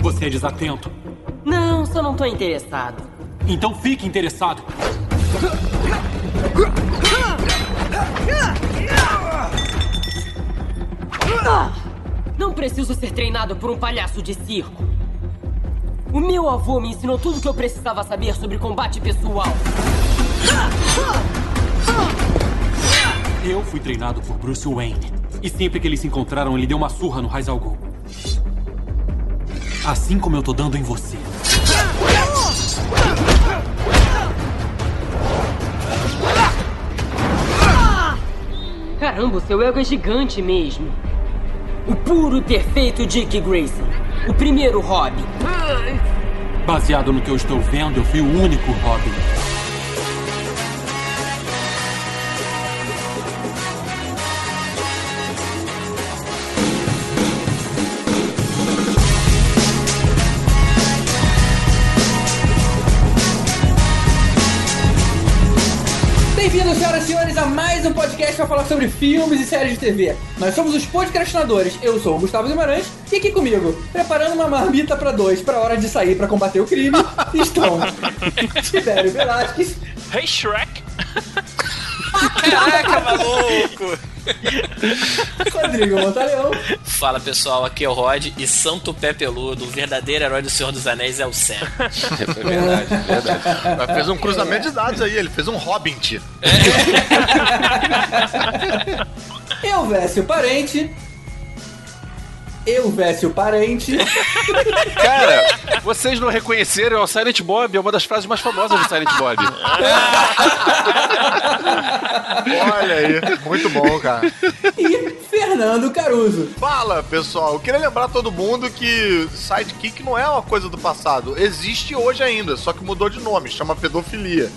Você é desatento. Não, só não tô interessado. Então fique interessado. Ah! Não preciso ser treinado por um palhaço de circo. O meu avô me ensinou tudo o que eu precisava saber sobre combate pessoal. Eu fui treinado por Bruce Wayne. E sempre que eles se encontraram, ele deu uma surra no Ghul. Assim como eu tô dando em você. Caramba, o seu ego é gigante mesmo. O puro e perfeito Dick Grayson. O primeiro Robin. Baseado no que eu estou vendo, eu fui o único Robin. Para falar sobre filmes e séries de TV. Nós somos os podcastinadores. Eu sou o Gustavo Guimarães e aqui comigo, preparando uma marmita para dois para a hora de sair para combater o crime, estão Tibério Velasquez. Hey Shrek! Caraca, maluco! Rodrigo Montaleão. Fala pessoal, aqui é o Rod e Santo Pé Peludo, o verdadeiro herói do Senhor dos Anéis é o Sam. É verdade, é verdade. Mas fez um cruzamento de dados aí, ele fez um Hobbit. Eu, Vécio Parente. Eu, Vécio Parente. Cara, vocês não reconheceram é o Silent Bob, é uma das frases mais famosas do Silent Bob. Olha aí, muito bom, cara. e Fernando Caruso. Fala, pessoal. Eu queria lembrar todo mundo que sidekick não é uma coisa do passado. Existe hoje ainda, só que mudou de nome, chama pedofilia.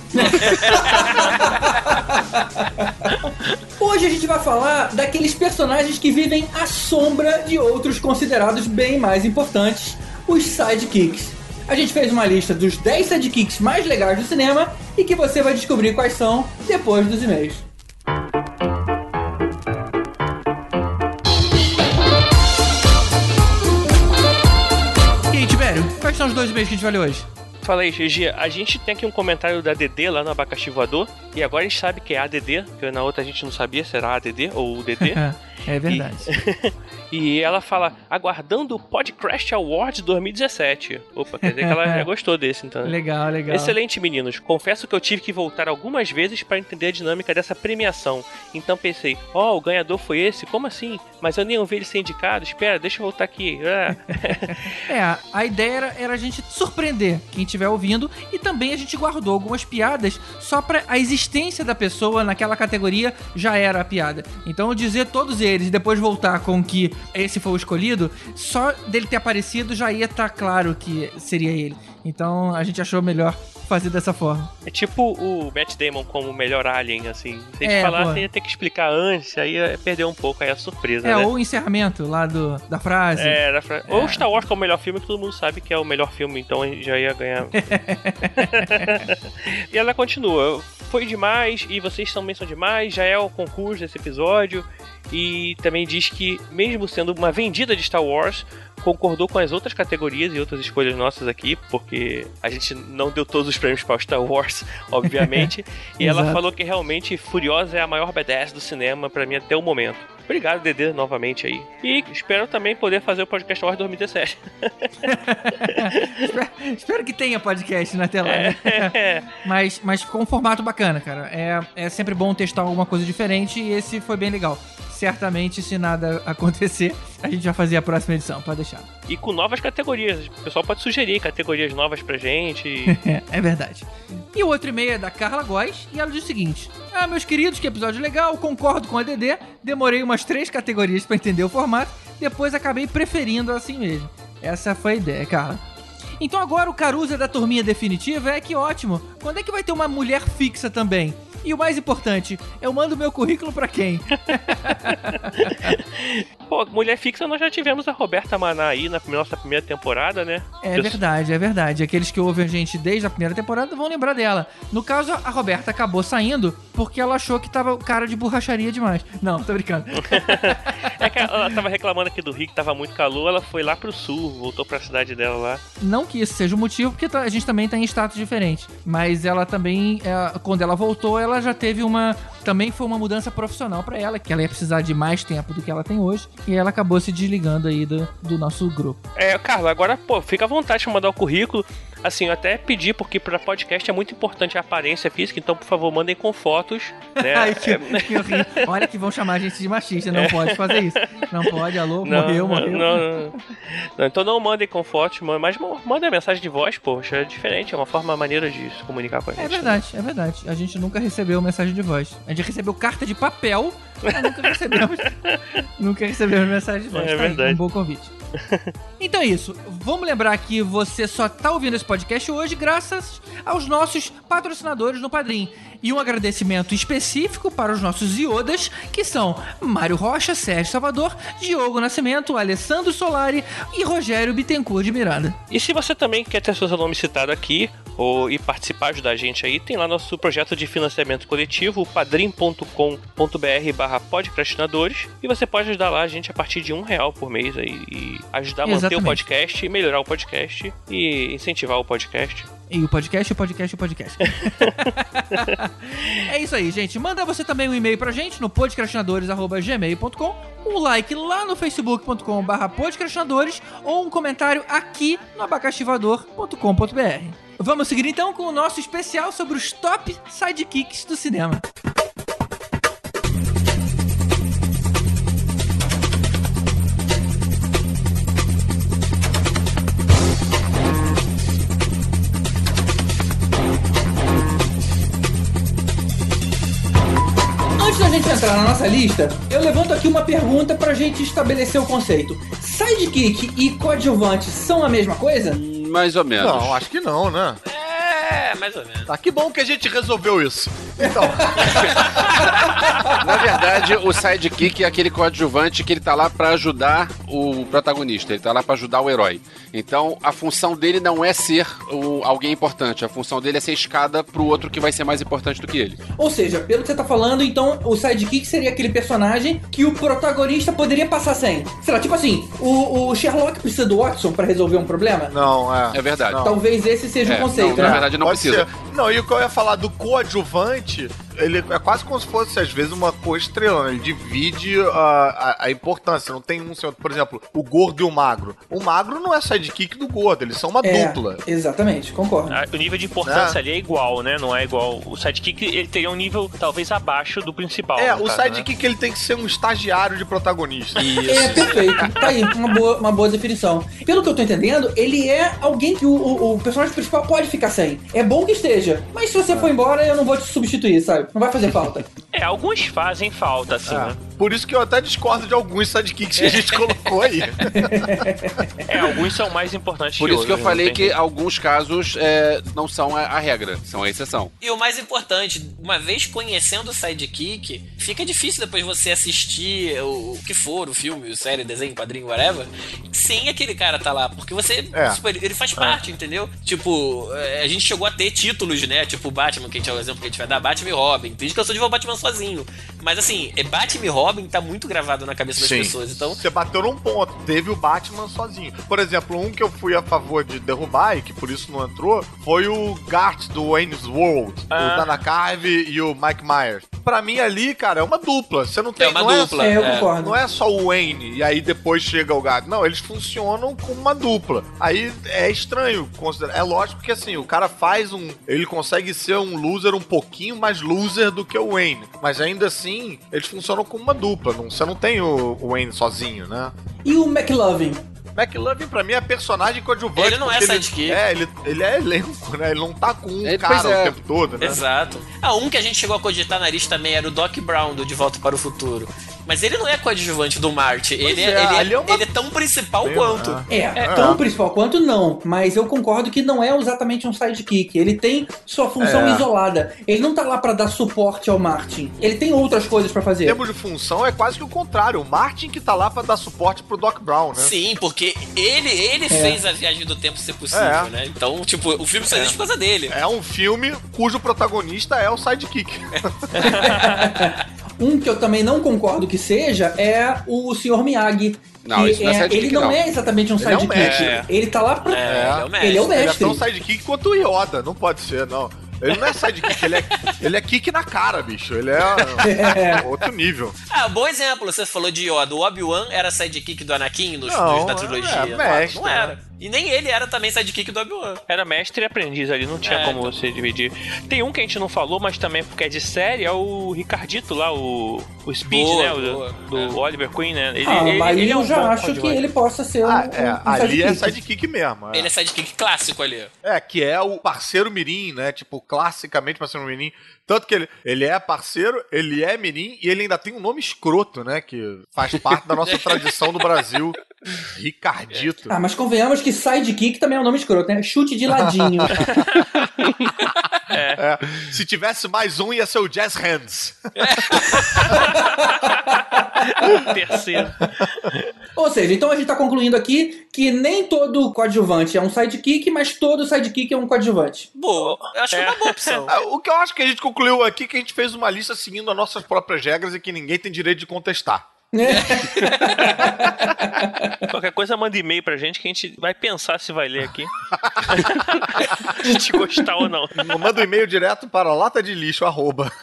Hoje a gente vai falar daqueles personagens que vivem à sombra de outros considerados bem mais importantes, os sidekicks. A gente fez uma lista dos 10 sidekicks mais legais do cinema e que você vai descobrir quais são depois dos e-mails. E aí, Tibério, quais são os dois e-mails que a gente vai ler hoje? Fala aí, GG. A gente tem aqui um comentário da DD lá no Abacaxi Voador. E agora a gente sabe que é ADD, porque na outra a gente não sabia se era ADD ou UDD. é verdade. E, e ela fala, aguardando o Podcraft Awards 2017. Opa, quer dizer que ela já gostou desse, então. Legal, legal. Excelente, meninos. Confesso que eu tive que voltar algumas vezes para entender a dinâmica dessa premiação. Então pensei, ó, o ganhador foi esse? Como assim? Mas eu nem ouvi ele ser indicado. Espera, deixa eu voltar aqui. Ah. É, a ideia era, era a gente surpreender quem estiver ouvindo e também a gente guardou algumas piadas só pra a existência da pessoa naquela categoria já era a piada. Então dizer todos eles e depois voltar com que esse foi o escolhido, só dele ter aparecido já ia estar claro que seria ele. Então a gente achou melhor fazer dessa forma. É tipo o Matt Damon como o melhor alien, assim. Se a gente É, falasse, ia ter que explicar antes, aí ia perder um pouco aí a surpresa, É, né? ou o encerramento lá do, da frase. É, da fra- Ou Star Wars que é o melhor filme, que todo mundo sabe que é o melhor filme, então a gente já ia ganhar. e ela continua. Foi demais, e vocês também são demais, já é o concurso desse episódio. E também diz que, mesmo sendo uma vendida de Star Wars, concordou com as outras categorias e outras escolhas nossas aqui, porque a gente não deu todos os prêmios para o Star Wars, obviamente. e ela falou que realmente Furiosa é a maior badass do cinema para mim até o momento. Obrigado, Dedê, novamente aí. E espero também poder fazer o podcast Wars 2017. espero, que tenha podcast na tela. né? É. Mas, mas ficou um formato bacana, cara. É, é sempre bom testar alguma coisa diferente e esse foi bem legal. Certamente, se nada acontecer, a gente vai fazer a próxima edição, pode deixar. E com novas categorias. O pessoal pode sugerir categorias novas pra gente. É, é verdade. E o outro e-mail é da Carla Góes e ela diz o seguinte: Ah, meus queridos, que episódio legal, concordo com a DD. Demorei umas três categorias pra entender o formato, depois acabei preferindo assim mesmo. Essa foi a ideia, Carla. Então agora o Caruza da turminha definitiva é que ótimo. Quando é que vai ter uma mulher fixa também? E o mais importante, eu mando meu currículo pra quem? Pô, mulher fixa nós já tivemos a Roberta Maná aí na nossa primeira temporada, né? É Eu- verdade, é verdade. Aqueles que ouvem a gente desde a primeira temporada vão lembrar dela. No caso, a Roberta acabou saindo porque ela achou que tava cara de borracharia demais. Não, tô brincando. É que ela tava reclamando aqui do Rio que tava muito calor, ela foi lá pro sul, voltou pra cidade dela lá. Não que isso seja o motivo, porque tá- a gente também tá em status diferente. Mas ela também, é, quando ela voltou, ela já teve uma. Também foi uma mudança profissional pra ela, que ela ia precisar de mais tempo do que ela tem hoje. E ela acabou se desligando aí do, do nosso grupo. É, Carla, agora, pô, fica à vontade de mandar o currículo. Assim, eu até pedi, porque pra podcast é muito importante a aparência física, então, por favor, mandem com fotos, né? Ai, que, É, que. Olha que vão chamar a gente de machista, não pode fazer isso. Não pode, alô, Não, morreu, não, morreu. Não, não. Não, então não mandem com fotos, ma- mas ma- mandem a mensagem de voz, poxa, é diferente, é uma forma maneira de se comunicar com a gente. É verdade, é verdade. A gente nunca recebeu mensagem de voz. A gente recebeu carta de papel, mas nunca recebemos. nunca recebemos mensagem de voz. É Tá aí, verdade. um bom convite. Então é isso. Vamos lembrar que você só tá ouvindo esse podcast hoje graças aos nossos patrocinadores no Padrim. E um agradecimento específico para os nossos iodas, que são Mário Rocha, Sérgio Salvador, Diogo Nascimento, Alessandro Solari e Rogério Bittencourt de Miranda. E se você também quer ter seu nome citado aqui ou e participar, ajudar a gente aí, tem lá nosso projeto de financiamento coletivo, padrim.com.br barra podcastinadores, e você pode ajudar lá a gente a partir de um real por mês aí, e ajudar a manter Exatamente. o podcast, melhorar o podcast e incentivar o podcast. E o podcast, o podcast, o podcast. é isso aí, gente. Manda você também um e-mail pra gente no podcastinadores.gmail.com, um like lá no facebook.com barra podcastinadores ou um comentário aqui no abacaxivador.com.br. Vamos seguir então com o nosso especial sobre os top sidekicks do cinema. Entrar na nossa lista, eu levanto aqui uma pergunta pra gente estabelecer o conceito. Sidekick e coadjuvante são a mesma coisa? Mais ou menos. Não, acho que não, né? É, mais ou menos. Tá, que bom que a gente resolveu isso. Então, Na verdade, o sidekick é aquele coadjuvante que ele tá lá pra ajudar o protagonista, ele tá lá pra ajudar o herói. Então, a função dele não é ser o, alguém importante, a função dele é ser escada pro outro que vai ser mais importante do que ele. Ou seja, pelo que você tá falando, então o sidekick seria aquele personagem que o protagonista poderia passar sem. Sei lá, tipo assim, o, o Sherlock precisa do Watson pra resolver um problema? não, é. É verdade. Não. Talvez esse seja É, o conceito, não, na né? verdade não Pode precisa. ser. Não, e o que eu ia falar do coadjuvante, ele é quase como se fosse, às vezes, uma co-estrela, né? Ele divide a, a, a importância. Não tem um, senhor- por exemplo, o gordo e o magro. O magro não é sidekick do gordo, eles são uma É, dupla. Exatamente, concordo. Ah, O nível de importância É. ali é igual, né? Não é igual. O sidekick ele teria um nível talvez abaixo do principal. É, o caso, né? sidekick ele tem que ser um estagiário de protagonista. É, perfeito. Tá aí, uma boa, uma boa definição. Pelo que eu tô entendendo, ele é alguém que o, o- o personagem principal pode ficar sem. É bom que esteja, mas se você for embora, eu não vou te substituir, sabe? Não vai fazer falta. É, alguns fazem falta, assim, É. né? Por isso que eu até discordo de alguns sidekicks que a gente colocou aí. É, alguns são mais importantes Por que isso que eu falei que alguns casos é, não são a, a regra, são a exceção. E o mais importante, uma vez conhecendo o sidekick, fica difícil depois você assistir o, o que for, o filme, o série, desenho, quadrinho, whatever, sem aquele cara tá lá. Porque você. É. tipo, ele, faz parte, entendeu? Tipo, é, a gente chegou a ter títulos, né? Tipo Batman, que a gente é o exemplo que a gente vai dar, Batman e Robin. Tem gente que eu sou de ver o Batman sozinho. Mas assim, é Batman e Robin tá muito gravado na cabeça das pessoas. Então, Você bateu num ponto. Teve o Batman sozinho. Por exemplo, um que eu fui a favor de derrubar e que por isso não entrou foi o Gart do Wayne's World. Ah. O Dana Carvey e o Mike Myers. Pra mim ali, cara, é uma dupla. Você não tem. É uma não dupla. É, É. concordo. Não é só o Wayne e aí depois chega o gato. Não, eles funcionam como uma dupla. Aí é estranho considerar. É lógico que assim, o cara faz um. Ele consegue ser um loser um pouquinho mais loser do que o Wayne. Mas ainda assim, eles funcionam como uma dupla. Não, você não tem o, o Wayne sozinho, né? E o McLovin? McLovin, pra mim, é personagem coadjuvante. Ele não é sidekick. É, ele, ele é elenco, né? Ele não tá com um Ele- cara é. o tempo todo, né? Exato. Ah, um que a gente chegou a cogitar na lista também era o Doc Brown do De Volta para o Futuro. Mas ele não é coadjuvante do Marty. Ele é, é, ele, é, ali é uma- ele é tão principal Bem, quanto. ah. É, tão principal quanto não, mas eu concordo que não é exatamente um sidekick. Ele tem sua função É. isolada. Ele não tá lá pra dar suporte ao Martin. Ele tem outras coisas pra Em fazer. termos de função, é quase que o contrário. O Martin que tá lá pra dar suporte pro Doc Brown, né? Sim, porque ele, ele fez a viagem do tempo ser possível, É. né? Então, tipo, o filme só existe por causa dele. É um filme cujo protagonista é o sidekick. Um que eu também não concordo que seja é o Sr. Miyagi. Não, isso não é sidekick, ele não, não. é exatamente um Ele é um sidekick. mestre. Ele tá lá pra. É, ele é o mestre. Ele é o Ele é mestre. tão sidekick quanto o Yoda. Não pode ser, não. Ele não é sidekick, ele é, ele é kick na cara, bicho. Ele é outro nível. Ah, bom exemplo. Você falou de Yoda. O Obi-Wan era sidekick do Anakin nos, Não, nos- na trilogia. é mestre, não era. E nem ele era também sidekick do Obi-Wan. Era mestre e aprendiz ali, não tinha É, como então. você dividir. Tem um que a gente não falou, mas também porque é de série, é o Ricardito lá, o, o Speed, Boa, né? O do- boa. do, É. Oliver Queen, né? Ele, Ah, ele- mas ele é eu um já acho que ele possa ser um, Ah, é, um ali é sidekick. sidekick mesmo. É. Ele é sidekick clássico ali. É, que é o parceiro mirim, né? Tipo, classicamente parceiro mirim. Tanto que ele, ele é parceiro, ele é mirim e ele ainda tem um nome escroto, né? Que faz parte da nossa tradição do Brasil. Ricardito. Ah, mas convenhamos que sidekick também é um nome escroto, né? Chute de ladinho. É, se tivesse mais um, ia ser o Jazz Hands. Terceiro. Ou seja, então a gente tá concluindo aqui que nem todo coadjuvante é um sidekick, mas todo sidekick é um coadjuvante. Boa. Eu acho que é uma boa opção. Ah, O que eu acho que a gente concluiu aqui é que a gente fez uma lista seguindo as nossas próprias regras e que ninguém tem direito de contestar. Qualquer coisa, manda e-mail pra gente que a gente vai pensar se vai ler aqui. a gente gostar ou não. Manda um e-mail direto para lata de lixo, arroba.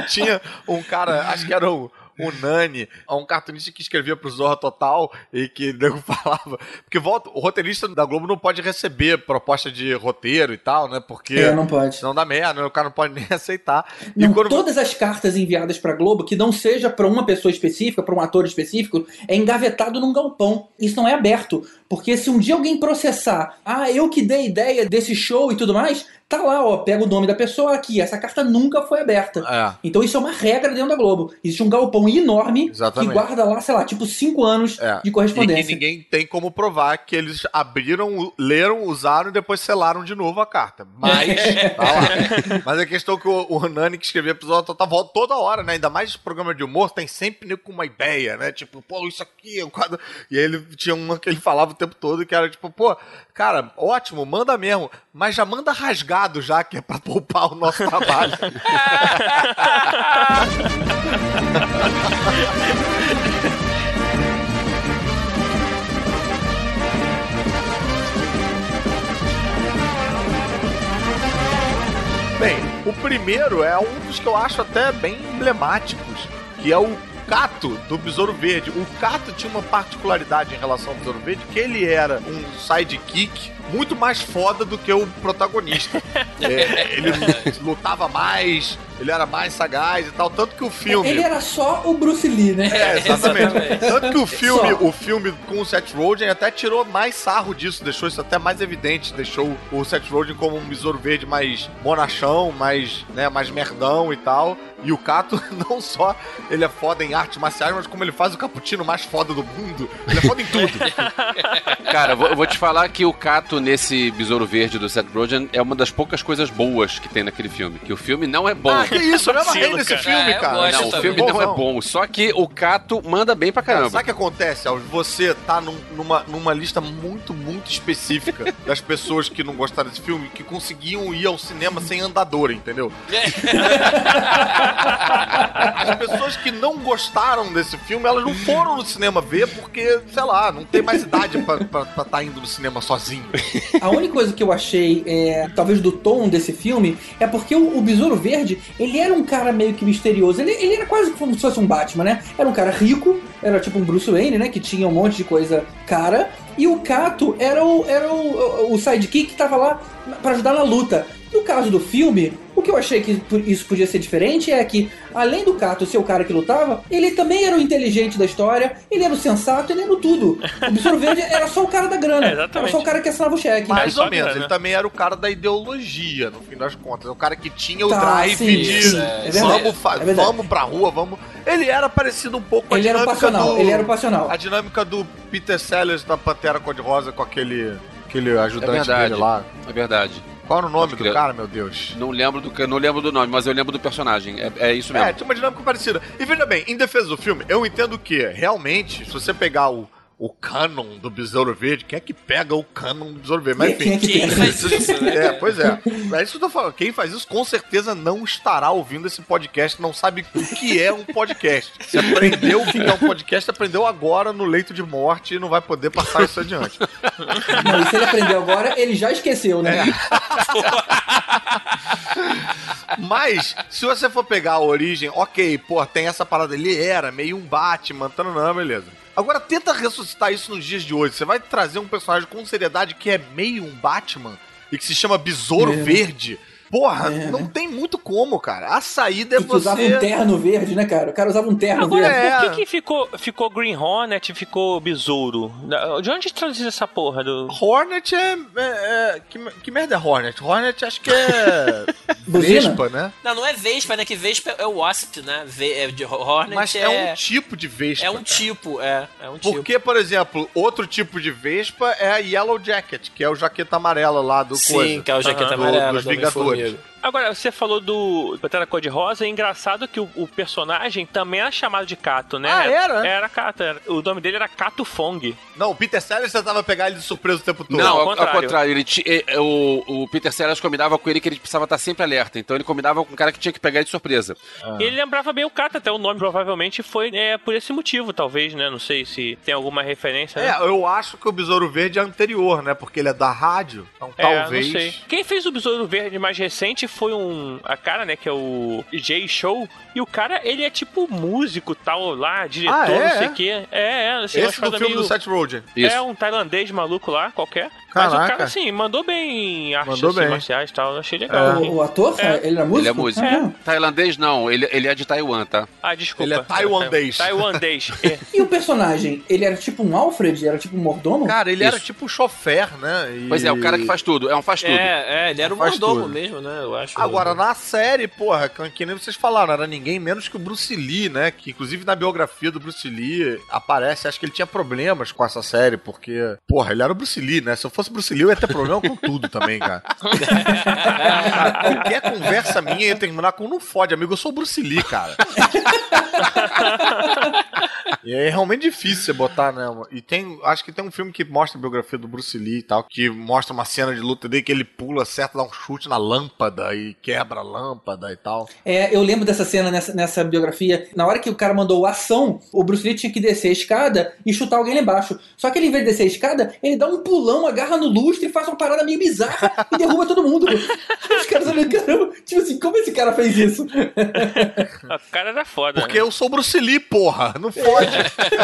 Tinha um cara, acho que era o, o Nani, um cartunista que escrevia pro Zorra Total e que nego falava. Porque volta, o roteirista da Globo não pode receber proposta de roteiro e tal, né? Porque. É, não pode. Senão dá merda, né? o cara não pode nem aceitar. Não, e quando. todas as cartas enviadas pra Globo, que não seja pra uma pessoa específica, pra um ator específico, é engavetado num galpão. Isso não é aberto. Porque se um dia alguém processar, ah, eu que dei ideia desse show e tudo mais, tá lá, ó, pega o nome da pessoa aqui. Essa carta nunca foi aberta. É. Então isso é uma regra dentro da Globo. Existe um galpão enorme Exatamente. que guarda lá, sei lá, tipo cinco anos É. de E correspondência. que ninguém tem como provar que eles abriram, leram, usaram e depois selaram de novo a carta. Mas, tá lá. Mas a questão é que o, o Nani que escrevia episódio total volta toda hora, né? Ainda mais programa de humor, tem sempre nego com uma ideia, né? Tipo, pô, isso aqui é um quadro. E aí ele tinha uma que ele falava o tempo todo que era tipo, pô, cara, ótimo, manda mesmo, mas já manda já, que é pra poupar o nosso trabalho. Bem, o primeiro é um dos que eu acho até bem emblemáticos, que é o Cato do Besouro Verde. O Cato tinha uma particularidade em relação ao Besouro Verde, que ele era um sidekick muito mais foda do que o protagonista. É, ele lutava mais, ele era mais sagaz e tal, tanto que o filme... Ele era só o Bruce Lee, né? É, exatamente. Tanto que o filme, Só. o filme com o Seth Rogen até tirou mais sarro disso, deixou isso até mais evidente, deixou o Seth Rogen como um besouro verde mais bonachão, mais, né, mais merdão e tal. E o Kato, não só ele é foda em artes marciais, mas como ele faz o cappuccino mais foda do mundo. Ele é foda em tudo. Cara, eu vou, eu vou te falar que o Cato nesse Besouro Verde do Seth Rogen é uma das poucas coisas boas que tem naquele filme. Que o filme não é bom. ah, que isso, eu me amarrei nesse cara. filme, É, cara. não, o filme não é bom. Só que o Cato manda bem pra Cara, caramba. sabe o que acontece, Alves? Você tá num- numa, numa lista muito, muito específica das pessoas que não gostaram desse filme, que conseguiam ir ao cinema sem andador, entendeu? As pessoas que não gostaram desse filme, elas não foram no cinema ver porque, sei lá, não tem mais idade pra estar tá indo no cinema sozinho. A única coisa que eu achei, é, talvez do tom desse filme, é porque o, o Besouro Verde, ele era um cara meio que misterioso. Ele, ele era quase como se fosse um Batman, né? Era um cara rico, era tipo um Bruce Wayne, né? Que tinha um monte de coisa cara. E o Cato era o, era o, o, sidekick que tava lá pra ajudar na luta. No caso do filme, o que eu achei que isso podia ser diferente é que, além do Kato ser o cara que lutava, ele também era o inteligente da história, ele era o sensato, ele era o tudo. O Besouro Verde era só o cara da grana. É, era só o cara que assinava o cheque. Mais ou menos. grana. Ele também era o cara da ideologia, no fim das contas. É o cara que tinha o Tá, drive sim, de sim, é verdade, vamos, é vamos pra rua, vamos. Ele era parecido um pouco com a Ele era o dinâmica passional, do. ele era o passional. A dinâmica do Peter Sellers da Pantera Cor-de-Rosa com aquele, aquele É ajudante verdade. dele lá. É verdade. Qual era o nome do cara, meu Deus? Não lembro do que- não lembro do nome, mas eu lembro do personagem. É, é isso mesmo. É, tinha uma dinâmica parecida. E veja bem, em defesa do filme, eu entendo que, realmente, se você pegar o, o canon do Besouro Verde, quem é que pega o canon do Besouro Verde? Mas Quem é enfim. que Quem faz isso, né? É, pois é. É isso que eu tô falando. Quem faz isso com certeza não estará ouvindo esse podcast, não sabe o que é um podcast. Se aprendeu o que é um podcast, aprendeu agora no leito de morte e não vai poder passar isso adiante. Não, e se ele aprendeu agora, ele já esqueceu, né? Mas, se você for pegar a origem, ok, pô, tem essa parada, ele era meio um Batman, tá, não, beleza. Agora tenta ressuscitar isso nos dias de hoje. Você vai trazer um personagem com seriedade que é meio um Batman e que se chama Besouro É. Verde. Porra, É, não né? tem muito como, cara. A saída é E que usava você. um terno verde, né, cara? O cara usava um terno Agora, verde. É. por que, que ficou, ficou Green Hornet e ficou Besouro? De onde traduziu essa porra do. Hornet é. é- é- que, que merda é Hornet? Hornet acho que é. Vespa, né? Não, não é Vespa, né? Que Vespa é o Wasp, né? Ve- é de Hornet Mas é, um tipo de Vespa. É um tipo, é. É um tipo. Porque, por exemplo, outro tipo de Vespa é a Yellow Jacket, que é o jaqueta amarela lá do Sim, coisa. que é o jaqueta Do- amarela dos do Vingadores. Yeah. Agora, você falou do Pantera Cor-de-Rosa, é engraçado que o, o personagem também era chamado de Cato, né? Ah, era? Era Cato, era- o nome dele era Cato Fong. Não, o Peter Sellers tentava pegar ele de surpresa o tempo todo. Não, ao ao, ao contrário. contrário. ele o, o Peter Sellers combinava com ele que ele precisava estar sempre alerta. Então ele combinava com o cara que tinha que pegar ele de surpresa. E ele lembrava bem o Cato, até o nome provavelmente foi é, por esse motivo, talvez, né? Não sei se tem alguma referência. É, né? eu acho que o Besouro Verde é anterior, né? Porque ele é da rádio. Então É, talvez. não sei. Quem fez o Besouro Verde mais recente foi um. A cara, né? Que é o Jay Show. E o cara, ele é tipo músico tal lá, diretor, Ah, é? não sei o quê. É, é. Assim, Esse do filme meio- do Seth Rogen. Isso. É um tailandês maluco lá, qualquer. Mas o Caraca. cara, assim, mandou bem em artes Mandou assim, bem. marciais e tal. eu Achei legal. O, o ator, É. ele era músico? Ele é músico. Não. Tailandês não, ele, ele é de Taiwan, tá? Ah, desculpa. Ele é tailandês. Tailandês. é. E o personagem, ele era tipo um Alfred? Era tipo um mordomo? Cara, ele Isso. era tipo chofer, né? E- Pois é, o cara que faz tudo. É um faz tudo. É, é, ele era o Faz mordomo tudo. mesmo, né? Eu acho. Agora, na série, porra, que que nem vocês falaram, era ninguém menos que o Bruce Lee, né? Que inclusive na biografia do Bruce Lee aparece, acho que ele tinha problemas com essa série, porque, porra, ele era o Bruce Lee, né? Se eu fosse Bruce Lee, eu ia ter problema com tudo também, cara. Cara, Qualquer conversa minha ia terminar com não fode, amigo, eu sou o Bruce Lee, cara. E é realmente difícil você botar, né? E tem, acho que tem um filme que mostra a biografia do Bruce Lee e tal, que mostra uma cena de luta dele que ele pula certo, dá um chute na lâmpada e quebra a lâmpada e tal. É, eu lembro dessa cena nessa, nessa biografia. Na hora que o cara mandou ação, o Bruce Lee tinha que descer a escada e chutar alguém lá embaixo. Só que ele, em vez de descer a escada, ele dá um pulão, agarra no lustre e faz uma parada meio bizarra e derruba todo mundo. Os caras olhando, caramba, tipo assim, como esse cara fez isso? o cara era foda. Porque né? Eu sou Bruce Lee, porra, não fode.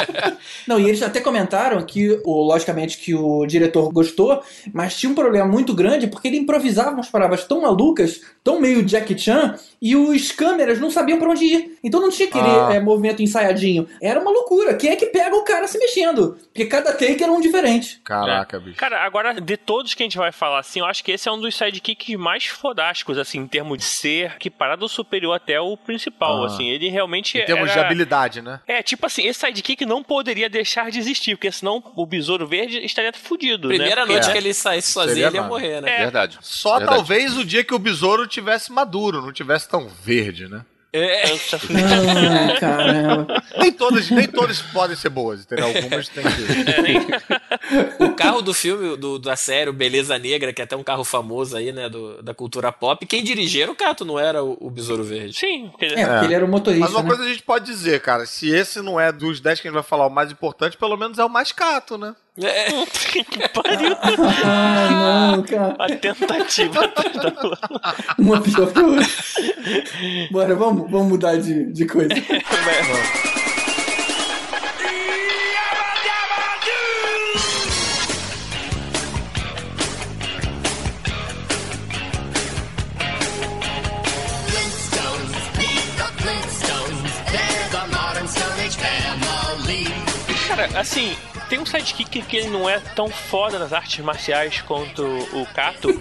Não, e eles até comentaram que, logicamente, que o diretor gostou, mas tinha um problema muito grande porque ele improvisava umas palavras tão malucas, tão meio Jackie Chan, e os câmeras não sabiam pra onde ir. Então não tinha aquele Ah. é, movimento ensaiadinho. Era uma loucura. Quem é que pega o cara se mexendo? Porque cada take era um diferente. Caraca, bicho. Cara, agora, de todos que a gente vai falar, assim, eu acho que esse é um dos sidekicks mais fodásticos, assim, em termos de ser equiparado ou superior até o principal, Ah. assim. Ele realmente Em termos de era... habilidade, né? É, tipo assim, esse sidekick não poderia deixar de existir, porque senão o Besouro Verde estaria fudido, Primeira né? noite É. que ele saísse sozinho, Seria ele ia nada. morrer, né? É. Verdade. Só Verdade. talvez o dia que o besouro tivesse maduro, não tivesse tão verde, né? É. Ah, caramba. Nem todas, nem todas podem ser boas, entendeu? Algumas tem que. O carro do filme, do, da série, o Beleza Negra, que é até um carro famoso aí, né, do, da cultura pop, quem dirigia era o Cato, não era o, o Besouro Verde. Sim, dizer, É, porque ele era o motorista. Mas uma né? coisa a gente pode dizer, cara, se esse não é dos 10 que a gente vai falar o mais importante, pelo menos é o mais cato, né? É, que pariu. Ah, não, cara. A tentativa da Uma pior que a outra. Bora, vamos, vamos mudar de, de coisa. É, mas... assim, tem um sidekick que ele não é tão foda nas artes marciais quanto o Kato.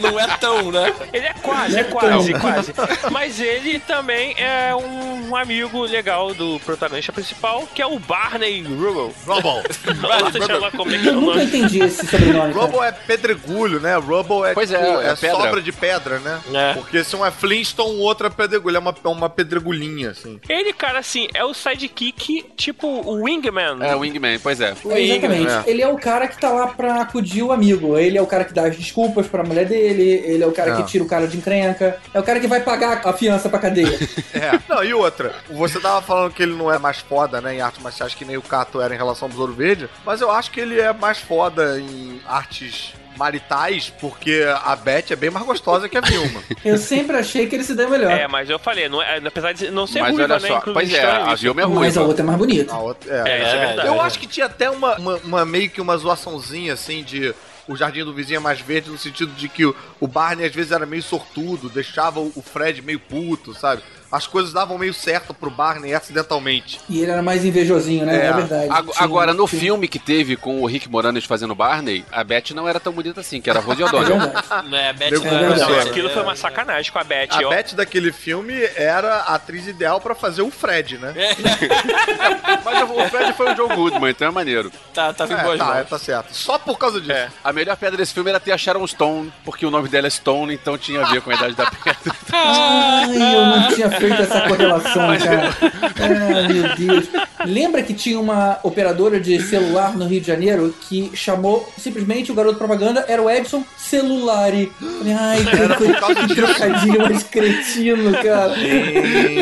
Não é tão, né? Ele é quase, é é quase, tão. quase. Mas ele também é um amigo legal do protagonista principal, que é o Barney Rubble. Rubble. Deixa eu lá como é que é Eu nunca entendi esse sobrenome. Rubble é pedregulho, né? Rubble é, Pois tipo, é, é pedra. sobra de pedra, né? É. Porque se um é Flintstone, o outro é pedregulho. É uma, é uma pedregulhinha, assim. Ele, cara, assim, é o sidekick, tipo o Wingman. É, o Wingman, pois é. É, exatamente. é. Ele é o cara que tá lá pra acudir o amigo. Ele é o cara que dá as desculpas pra mulher dele. Ele é o cara É. que tira o cara de encrenca. É o cara que vai pagar a fiança pra cadeia. É. Não, e outra, você tava falando que ele não é mais foda, né, em artes marciais que nem o Kato era em relação ao Besouro Verde, mas eu acho que ele é mais foda em artes maritais, porque a Beth é bem mais gostosa que a Vilma. Eu sempre achei que ele se deu melhor. É, mas eu falei, não é, apesar de não ser Mas ruiva, olha né? só, inclusive pois é, a. Vilma é Mas a ruiva. outra é mais bonita. A outra, é. É, isso é verdade. Eu acho que tinha até uma, uma, uma- meio que uma zoaçãozinha, assim, de o jardim do vizinho é mais verde, no sentido de que o, Barney às vezes era meio sortudo, deixava o Fred meio puto, sabe? As coisas davam meio certo pro Barney acidentalmente. E ele era mais invejosinho, né? É, É. verdade. Ag- Tinha- Agora, no tinha- filme que teve com o Rick Moranis fazendo Barney, a Beth não era tão bonita assim, que era a Rose É O'Donnell. é, a Beth não é, não, Não, é, aquilo é, foi uma sacanagem com a Beth. A ó. Beth daquele filme era a atriz ideal pra fazer o Fred, né? Mas o Fred foi o Joe Goodman, então é maneiro. Tá, em É, boas tá, é, tá certo. Só por causa disso. É. A melhor pedra desse filme era ter a Sharon Stone, porque o nome dela é Stone, então tinha a ver com a idade da pedra. Ai, eu não tinha feito essa correlação, cara. Ai, meu Deus. Lembra que tinha uma operadora de celular no Rio de Janeiro que chamou simplesmente o garoto propaganda, era o Edson Celulari. Ai, que, que trocadilho mais cretino, cara.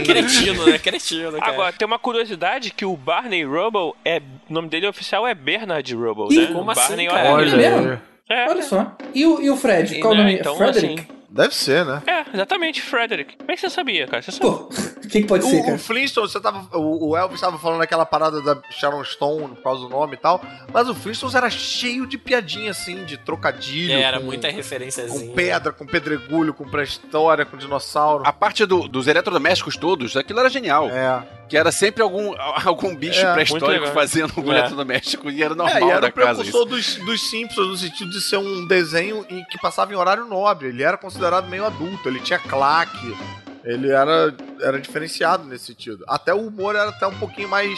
Cretino, né? Cretino, cara. Agora, tem uma curiosidade que o Barney Rubble, é, o nome dele oficial é Bernard Rubble, Ih, né? como O Barney assim, cara? é- Olha É mesmo? É, Olha só. E o, e o Fred? E, Qual o né, nome? então, Frederick? assim, Deve ser, né? é, exatamente, Frederick. Como é que você sabia, cara? Você sabe? Pô, o que, que pode ser, O, o cara? Flintstone, você tava. O, o Elvis tava falando daquela parada da Sharon Stone por causa do nome e tal. Mas o Flintstones era cheio de piadinha, assim, de trocadilho. É, era com- muita Com referenciazinha. pedra, com pedregulho, com pré-história, com dinossauro. A parte do- dos eletrodomésticos todos, aquilo era genial. É. Que era sempre algum, algum bicho É, pré-histórico fazendo algum É. eletrodoméstico. E era É, normal e era da o casa isso. precursor dos, dos Simpsons, no sentido de ser um desenho em que passava em horário nobre. Ele era considerado meio adulto, ele tinha claque. Ele era, era diferenciado nesse sentido. Até o humor era até um pouquinho mais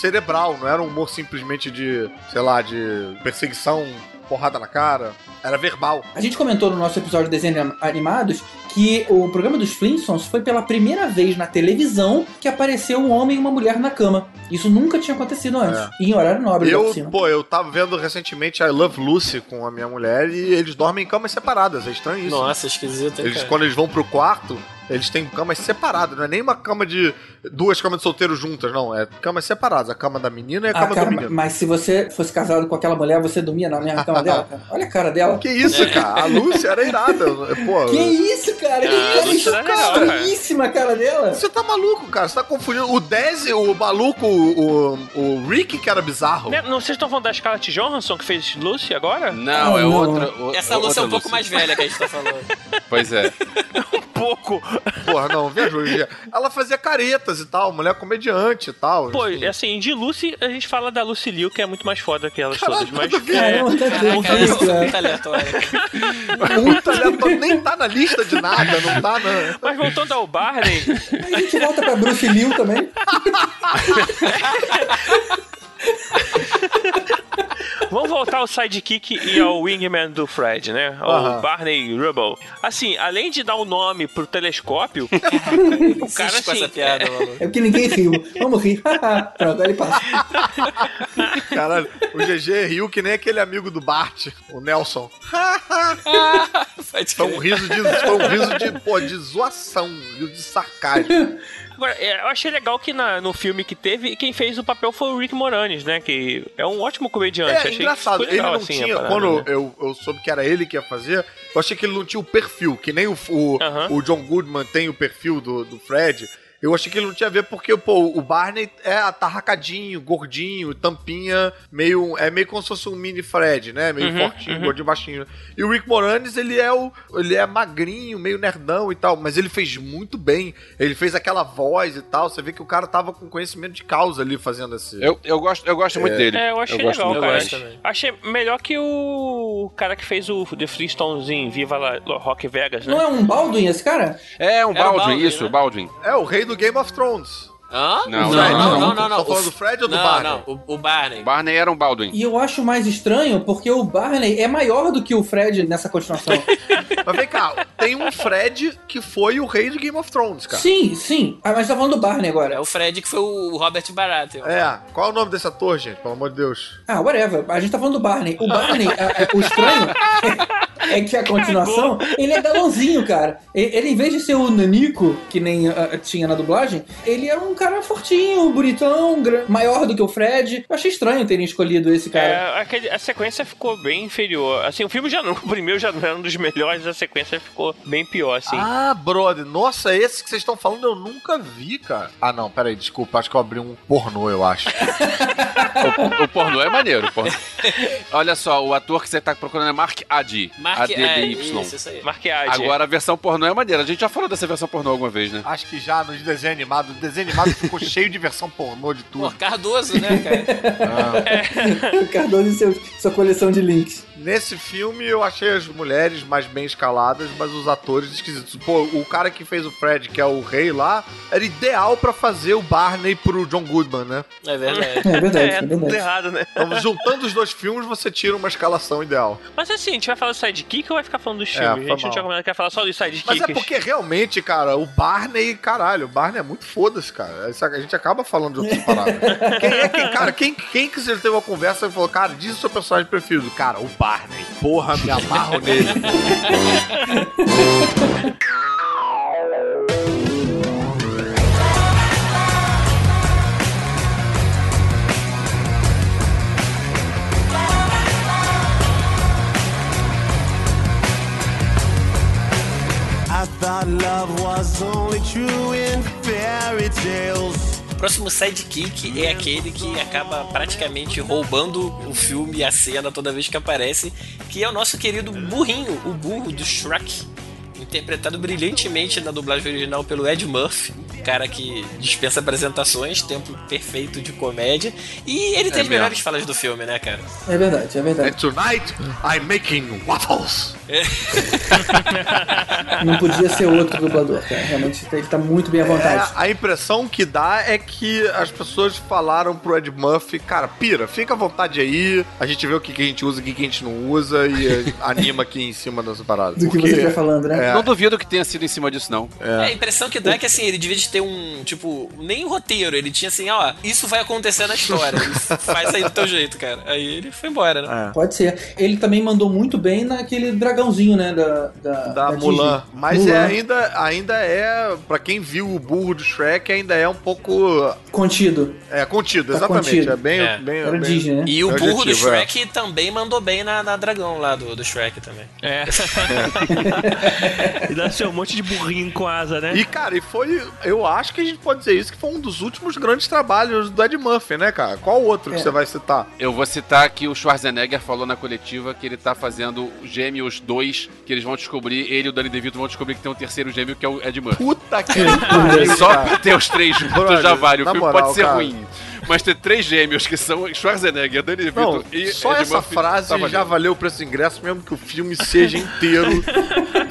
cerebral, não era um humor simplesmente de, sei lá, de perseguição, porrada na cara. Era verbal. A gente comentou no nosso episódio de desenhos animados que o programa dos Flintstones foi pela primeira vez na televisão que apareceu um homem e uma mulher na cama. Isso nunca tinha acontecido antes. É. E em horário nobre, da Eu, pô, eu tava vendo recentemente I Love Lucy com a minha mulher e eles dormem em camas separadas. É estranho isso. Nossa, esquisito, Eles, cara? quando eles vão pro quarto, eles têm camas separadas, não é nem uma cama de. duas camas de solteiro juntas, não. É camas separadas. A cama da menina e a Ah, cama cara, do menino. mas se você fosse casado com aquela mulher, você dormia na mesma cama dela? Cara? Olha a cara dela. Que isso, cara? A Lúcia era irada. Pô, Que isso, cara? Que Ah, cara isso cara. estranhíssima a cara dela. Você tá maluco, cara. Você tá confundindo. O Dez, o maluco, o, o Rick, que era bizarro. Não, vocês estão falando da Scarlett Johansson que fez Lucy agora? Não, Ah, é não. outra. o- Essa Lúcia é um pouco mais velha que a gente tá falando. Pois é. Pouco. Porra, não, viajou. Ela fazia caretas e tal, mulher comediante e tal. Pô, enfim. assim, de Lucy, a gente fala da Lucy Liu, que é muito mais foda que elas todas, mas... Difícil, isso é cara. muito aleatório. Muito aleatório. Nem tá na lista de nada, não tá na. Mas voltando ao Barney, A gente volta pra Bruce Liu também. vamos voltar ao sidekick e ao wingman do Fred, né? O. Barney Rubble. Assim, além de dar o nome pro telescópio, o cara, assim, essa piada, maluco. É porque ninguém riu. Vamos rir. Pronto, ele passa. Caralho, o GG riu que nem aquele amigo do Bart, o Nelson. Foi um riso de, foi um riso de, pô, de zoação, um riso de sarcasmo. Agora, é, eu achei legal que na- no filme que teve, quem fez o papel foi o Rick Moranis, né? Que é um ótimo comediante. É, engraçado, foi ele legal, não assim, tinha. parada, Quando né? eu, eu soube que era ele que ia fazer, eu achei que ele não tinha o perfil, que nem o, o, Aham. o John Goodman tem o perfil do, do Fred. Eu achei que ele não tinha a ver porque, pô, o Barney é atarracadinho, gordinho, tampinha, meio. É meio como se fosse um mini Fred, né? Meio Uhum, fortinho, uhum. gordinho, baixinho. E o Rick Moranis, ele é o. Ele é magrinho, meio nerdão e tal, mas ele fez muito bem. Ele fez aquela voz e tal. Você vê que o cara tava com conhecimento de causa ali fazendo esse. Eu, eu gosto, eu gosto muito dele. É, eu achei gosto legal, cara. Achei melhor que o cara que fez o The Flintstones em Viva La Rock Vegas, né? Não é um Baldwin esse cara? É um Baldwin, Baldwin, isso, né? Baldwin. É o rei do Game of Thrones. Hã? Não, não, não, não, não. Tá falando O- do Fred ou do Barney? Não, o, o Barney. Barney era um Baldwin. E eu acho mais estranho porque o Barney é maior do que o Fred nessa continuação. Mas vem cá, tem um Fred que foi o rei do Game of Thrones, cara. sim, sim. Ah, mas tá falando do Barney É agora. o Fred que foi o Robert Baratheon. É, qual é o nome desse ator, gente? Pelo amor de Deus. Ah, whatever. A gente tá falando do Barney. O Barney, o estranho é que a continuação, ele é galãozinho, cara. Ele, ele, em vez de ser o Nanico, que nem ah, tinha na dublagem, ele é um cara fortinho, bonitão, maior do que o Fred. Eu achei estranho terem escolhido esse cara. É, aquele- a sequência ficou bem inferior. Assim, o filme já não, o primeiro já não era um dos melhores, a sequência ficou bem pior, assim. Ah, brother. Nossa, esse que vocês estão falando eu nunca vi, cara. Ah, não, peraí, desculpa. Acho que eu abri um pornô, eu acho. O, o pornô é maneiro. o pornô. Olha só, o ator que você tá procurando é Mark Adi. Mark, é, ADDY. isso, isso aí. Marqueade. Agora a versão pornô é maneira. A gente já falou dessa versão pornô alguma vez, né? Acho que já nos desenhos animados. Desenho animado ficou cheio de versão pornô de Pô, tudo. Cardoso, né, cara? O Cardoso e seu, sua coleção de links. Nesse filme eu achei as mulheres mais bem escaladas, mas os atores esquisitos. Pô, o cara que fez o Fred, que é o rei lá, era ideal pra fazer o Barney pro John Goodman, né? É verdade. É verdade, É, é, tudo verdade. errado, né? Então, juntando os dois filmes, você tira uma escalação ideal. Mas assim, a gente vai falar do sidekick ou vai ficar falando dos É, filmes? a foi gente não mal. tinha combinado que ia falar só dos sidekicks. Mas é porque realmente, cara, o Barney, caralho, o Barney é muito foda-se, cara. Isso A gente acaba falando de outras paradas. Quem é quem, cara, quem, quem que você teve uma conversa e falou, cara, diz o seu personagem preferido? Cara, o Barney. Porra, me amarro nele. love was only true in fairy tales. O próximo sidekick é aquele que acaba praticamente roubando o filme e a cena toda vez que aparece, que é o nosso querido burrinho, o burro do Shrek. Interpretado brilhantemente na dublagem original pelo Ed Murphy, cara que dispensa apresentações, tempo perfeito de comédia. E ele tem as mesmo. melhores falas do filme, né, cara? É verdade, é And verdade. tonight, I'm making waffles. Não podia ser outro dublador, cara. Realmente ele tá muito bem à É, vontade. a impressão que dá é que as pessoas falaram pro Ed Murphy, cara, pira, fica à vontade aí, a gente vê o que, que a gente usa, o que, que a gente não usa e eh, anima aqui em cima dessa parada. Do que Porque- você estiver falando, né? É. Não duvido que tenha sido em cima disso, não. É, a impressão que dá é que assim, ele devia de ter um, tipo, nem roteiro, ele tinha assim, ó, isso vai acontecer na história, faz aí do teu jeito, cara. Aí ele foi embora, né? Pode ser. Ele também mandou muito bem naquele dragãozinho, né? Da, da, da Disney. Mulan. Mas Mulan. é ainda, ainda é, pra quem viu o burro do Shrek, ainda é um pouco Contido. é contido, Tá exatamente. contido. É bem, É. bem, bem- Disney, né? E o É burro do objetivo, é. Shrek também mandou bem na, na dragão lá do, do Shrek também. É. e deve ser um monte de burrinho com asa, né? E, cara, e foi. Eu acho que a gente pode dizer isso, que foi um dos últimos grandes trabalhos do Ed Murphy, né, cara? Qual outro que É. você vai citar? Eu vou citar que o Schwarzenegger falou na coletiva que ele tá fazendo Gêmeos 2, que eles vão descobrir, ele e o Danny DeVito vão descobrir que tem um terceiro gêmeo que é o Ed Murphy. Puta que pariu, Só pra ter os três juntos já vale. O filme moral, pode ser cara. ruim. Mas ter três gêmeos que são Schwarzenegger, Danny DeVito e só Ed essa Murphy, frase tá já valeu o preço do ingresso, mesmo que o filme seja inteiro,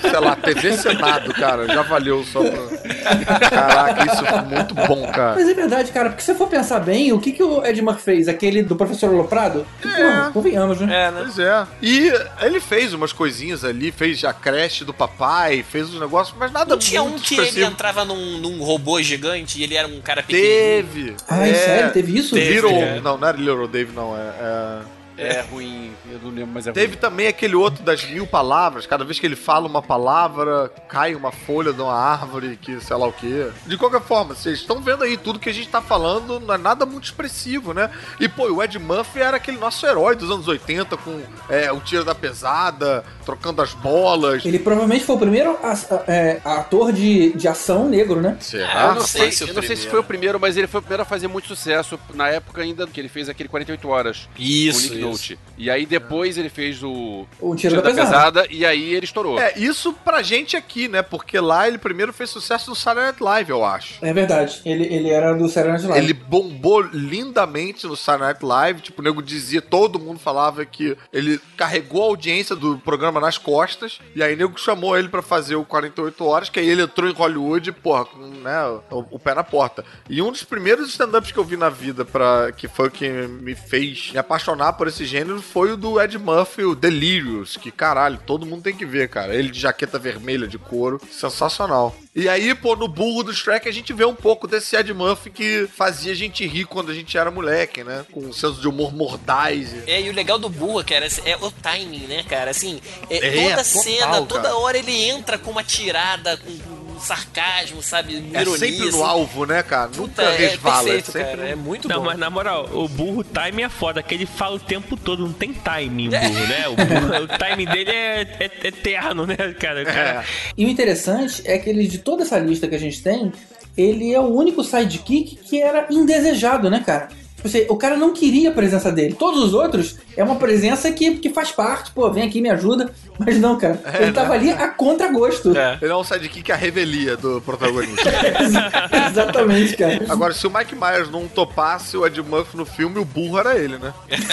sei lá, TV Senado, cara, já valeu só pra... Caraca, isso foi muito bom, cara. Mas é verdade, cara, porque se você for pensar bem, o que, que o Ed Murphy fez? Aquele do professor Aloprado? Porra, convenhamos, né? É, né? Pois é. E ele fez umas coisinhas ali, fez a creche do papai, fez uns negócios, mas nada Não tinha um que ele expressivo. entrava num, num robô gigante e ele era um cara pequeno. Teve. Ai, É, sério, teve isso? Teve, Little, cara. não, não era Little Dave, não, é... é... É ruim, eu não lembro, mas é Teve ruim. também aquele outro das mil palavras. Cada vez que ele fala uma palavra, cai uma folha de uma árvore, que sei lá o quê. De qualquer forma, vocês estão vendo aí, tudo que a gente tá falando não é nada muito expressivo, né? E, pô, o Ed Murphy era aquele nosso herói dos anos 80, com é, o tiro da pesada, trocando as bolas. Ele provavelmente foi o primeiro as- é, ator de, de ação negro, né? Será? eu não, sei, se eu não sei se foi o primeiro, mas ele foi o primeiro a fazer muito sucesso na época ainda que ele fez aquele 48 horas. Isso. Note. E aí depois ele fez o O Tiro da Pesada. e aí ele estourou. É, isso pra gente aqui, né? Porque lá ele primeiro fez sucesso no Saturday Night Live, eu acho. É verdade. Ele, ele era do Saturday Night Live. Ele bombou lindamente no Saturday Night Live. Tipo, o nego dizia, todo mundo falava que ele carregou a audiência do programa nas costas. E aí o nego chamou ele pra fazer o 48 Horas, que aí ele entrou em Hollywood, porra, com né, o, o pé na porta. E um dos primeiros stand-ups que eu vi na vida, pra, que foi o que me fez me apaixonar por esse gênero, foi o do Ed Murphy, o Delirious. Que caralho, todo mundo tem que ver, cara. Ele de jaqueta vermelha de couro, sensacional. E aí, pô, no burro do Shrek a gente vê um pouco desse Ed Murphy que fazia a gente rir quando a gente era moleque, né? Com um senso de humor mordaz. É, e o legal do Burra, cara, é o timing, né, cara? Assim, é, É, toda total, cena, toda cara. hora ele entra com uma tirada, com sarcasmo, sabe? É Ironia, sempre no assim. alvo, né, cara? Nunca Puta, é resvala. perfeito, é sempre cara. É muito Não, bom. mas na moral, o burro timing é foda, que ele fala o tempo todo, não tem timing o burro, né? O, burro, o timing dele é, é eterno, né, cara? Cara E o interessante é que ele, de toda essa lista que a gente tem, ele é o único sidekick que era indesejado, né, cara? Tipo assim, o cara não queria a presença dele. Todos os outros é uma presença que, que faz parte, pô, vem aqui, me ajuda. Mas não, cara. ele tava ali a contragosto. É. Ele é um sidekick a revelia do protagonista. Exatamente, cara. Agora, se o Mike Myers não topasse o Ed Murphy no filme, o burro era ele, né?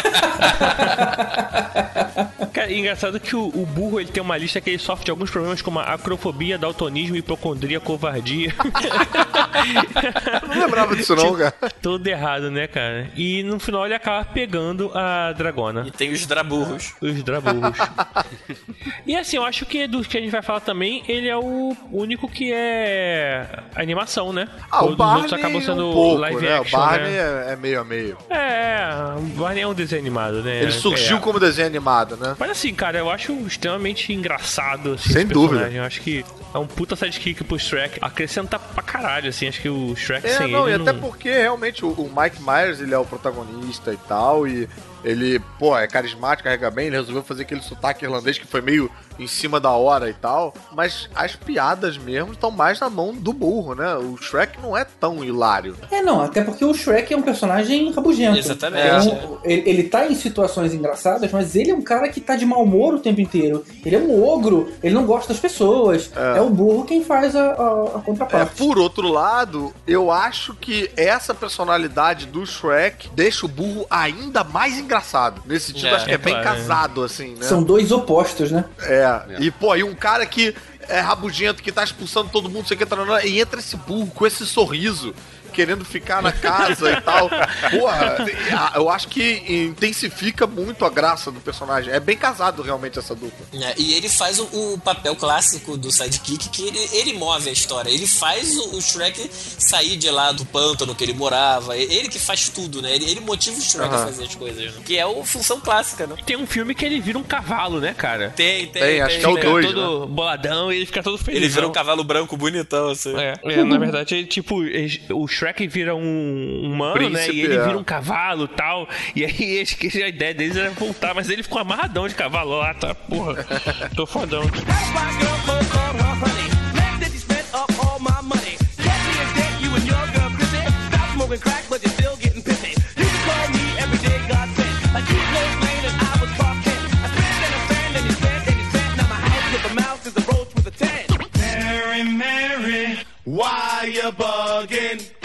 Cara, engraçado que o, o burro ele tem uma lista que ele sofre de alguns problemas como a acrofobia, daltonismo, hipocondria, covardia. Eu não lembrava disso não, cara. Tudo errado, né, cara? E no final ele acaba pegando a dragona. E tem os draburros. Os draburros. e assim, eu acho que dos que a gente vai falar também, ele é o único que é animação, né? Ah, o Todos os Barney outros acabam sendo um pouco, live né? action, o Barney né? é, é meio a meio. É, o Barney é um desenho animado, né? Ele surgiu É. como desenho animado, né? Mas assim, cara, eu acho extremamente engraçado assim, Sem dúvida. personagem. Eu acho que é um puta sidekick pro Shrek. Acrescenta pra caralho, assim. Acho que o Shrek É, sem não, e ele até não... porque realmente o, o Mike Myers, ele é o protagonista e tal, e ele, pô, é carismático, carrega bem, ele resolveu fazer aquele sotaque irlandês que foi meio em cima da hora e tal, mas as piadas mesmo estão mais na mão do burro, né? O Shrek não é tão hilário. É, não, até porque o Shrek é um personagem rabugento. Exatamente. Então, ele, ele tá em situações engraçadas, mas ele é um cara que tá de mau humor o tempo inteiro. Ele é um ogro, ele não gosta das pessoas. É, o burro quem faz a, a, a É, contraparte. por outro lado, eu acho que essa personalidade do Shrek deixa o burro ainda mais engraçado. Nesse sentido, É, acho que é, é bem claro, casado, assim, né? São dois opostos, né? É. E, pô, e um cara que é rabugento, que tá expulsando todo mundo, sei que, e entra esse burro com esse sorriso. Querendo ficar na casa e tal. Porra, eu acho que intensifica muito a graça do personagem. É bem casado realmente essa dupla. É, e ele faz o, o papel clássico do sidekick, que ele, ele move a história. Ele faz o, o Shrek sair de lá do pântano que ele morava. Ele que faz tudo, né? Ele, ele motiva o Shrek a Aham. fazer as coisas. Né? Que é a função clássica, né? Tem um filme que ele vira um cavalo, né, cara? Tem, tem. Tem, acho que é o Fica dois, todo boladão e ele fica todo feliz. Ele vira um cavalo branco bonitão, assim. É, é, na verdade, ele, tipo, ele- o Shrek vira um humano, né? Príncipe, E ele é. vira um cavalo e tal. E aí, acho que a ideia deles era voltar, mas ele ficou amarradão de cavalo lá, tá? Porra, tô fodão. Why you bugging?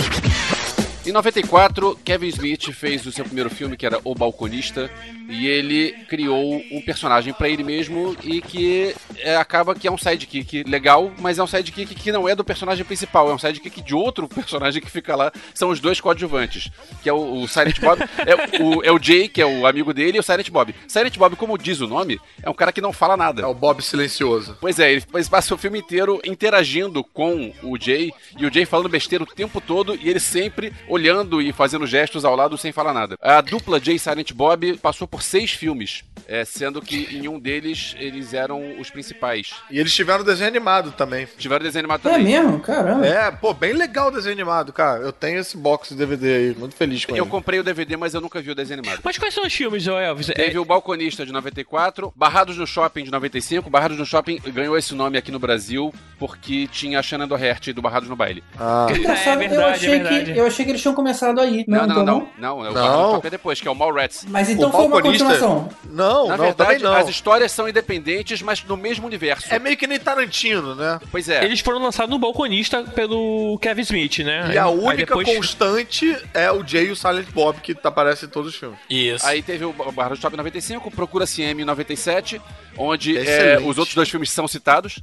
Em 94, Kevin Smith fez o seu primeiro filme, que era O Balconista, e ele criou um personagem pra ele mesmo e que é, acaba que é um sidekick legal, mas é um sidekick que não é do personagem principal, é um sidekick de outro personagem que fica lá. São os dois coadjuvantes, que é o, o Silent Bob, é o, é o Jay, que é o amigo dele, e o Silent Bob. Silent Bob, como diz o nome, é um cara que não fala nada. É o Bob silencioso. Pois é, ele ele passa o filme inteiro interagindo com o Jay, e o Jay falando besteira o tempo todo, e ele sempre olhando e fazendo gestos ao lado sem falar nada. A dupla Jay Silent Bob passou por seis filmes, é, sendo que em um deles eles eram os principais. E eles tiveram desenho animado também. Tiveram desenho animado É também. mesmo? Caramba. É, pô, bem legal o desenho animado, cara. Eu tenho esse box de DVD aí, muito feliz com Eu ele. comprei o DVD, mas eu nunca vi o desenho animado. Mas quais são os filmes, Elvis? É, Teve o Balconista de 94, Barrados no Shopping de 95. Barrados no Shopping ganhou esse nome aqui no Brasil porque tinha a Shannon Doherty do Barrados no Baile. Ah, É eu, verdade, achei é verdade. que, eu achei que eles tinham começado aí. Não, Não, não, então não. Não, é o Não. Barrados no Shopping é depois, que é o Mallrats. Mas então O foi uma continuação. não, Na não, verdade, não. as histórias são independentes, mas no mesmo universo. É meio que nem Tarantino, né? Pois é. Eles foram lançados no Balconista pelo Kevin Smith, né? E a única depois- constante é o Jay e o Silent Bob, que aparece em todos os filmes. Isso. Aí teve o Barrados no Shopping 95, Procura-se M em 97, onde é, Excelente. os outros dois filmes são citados.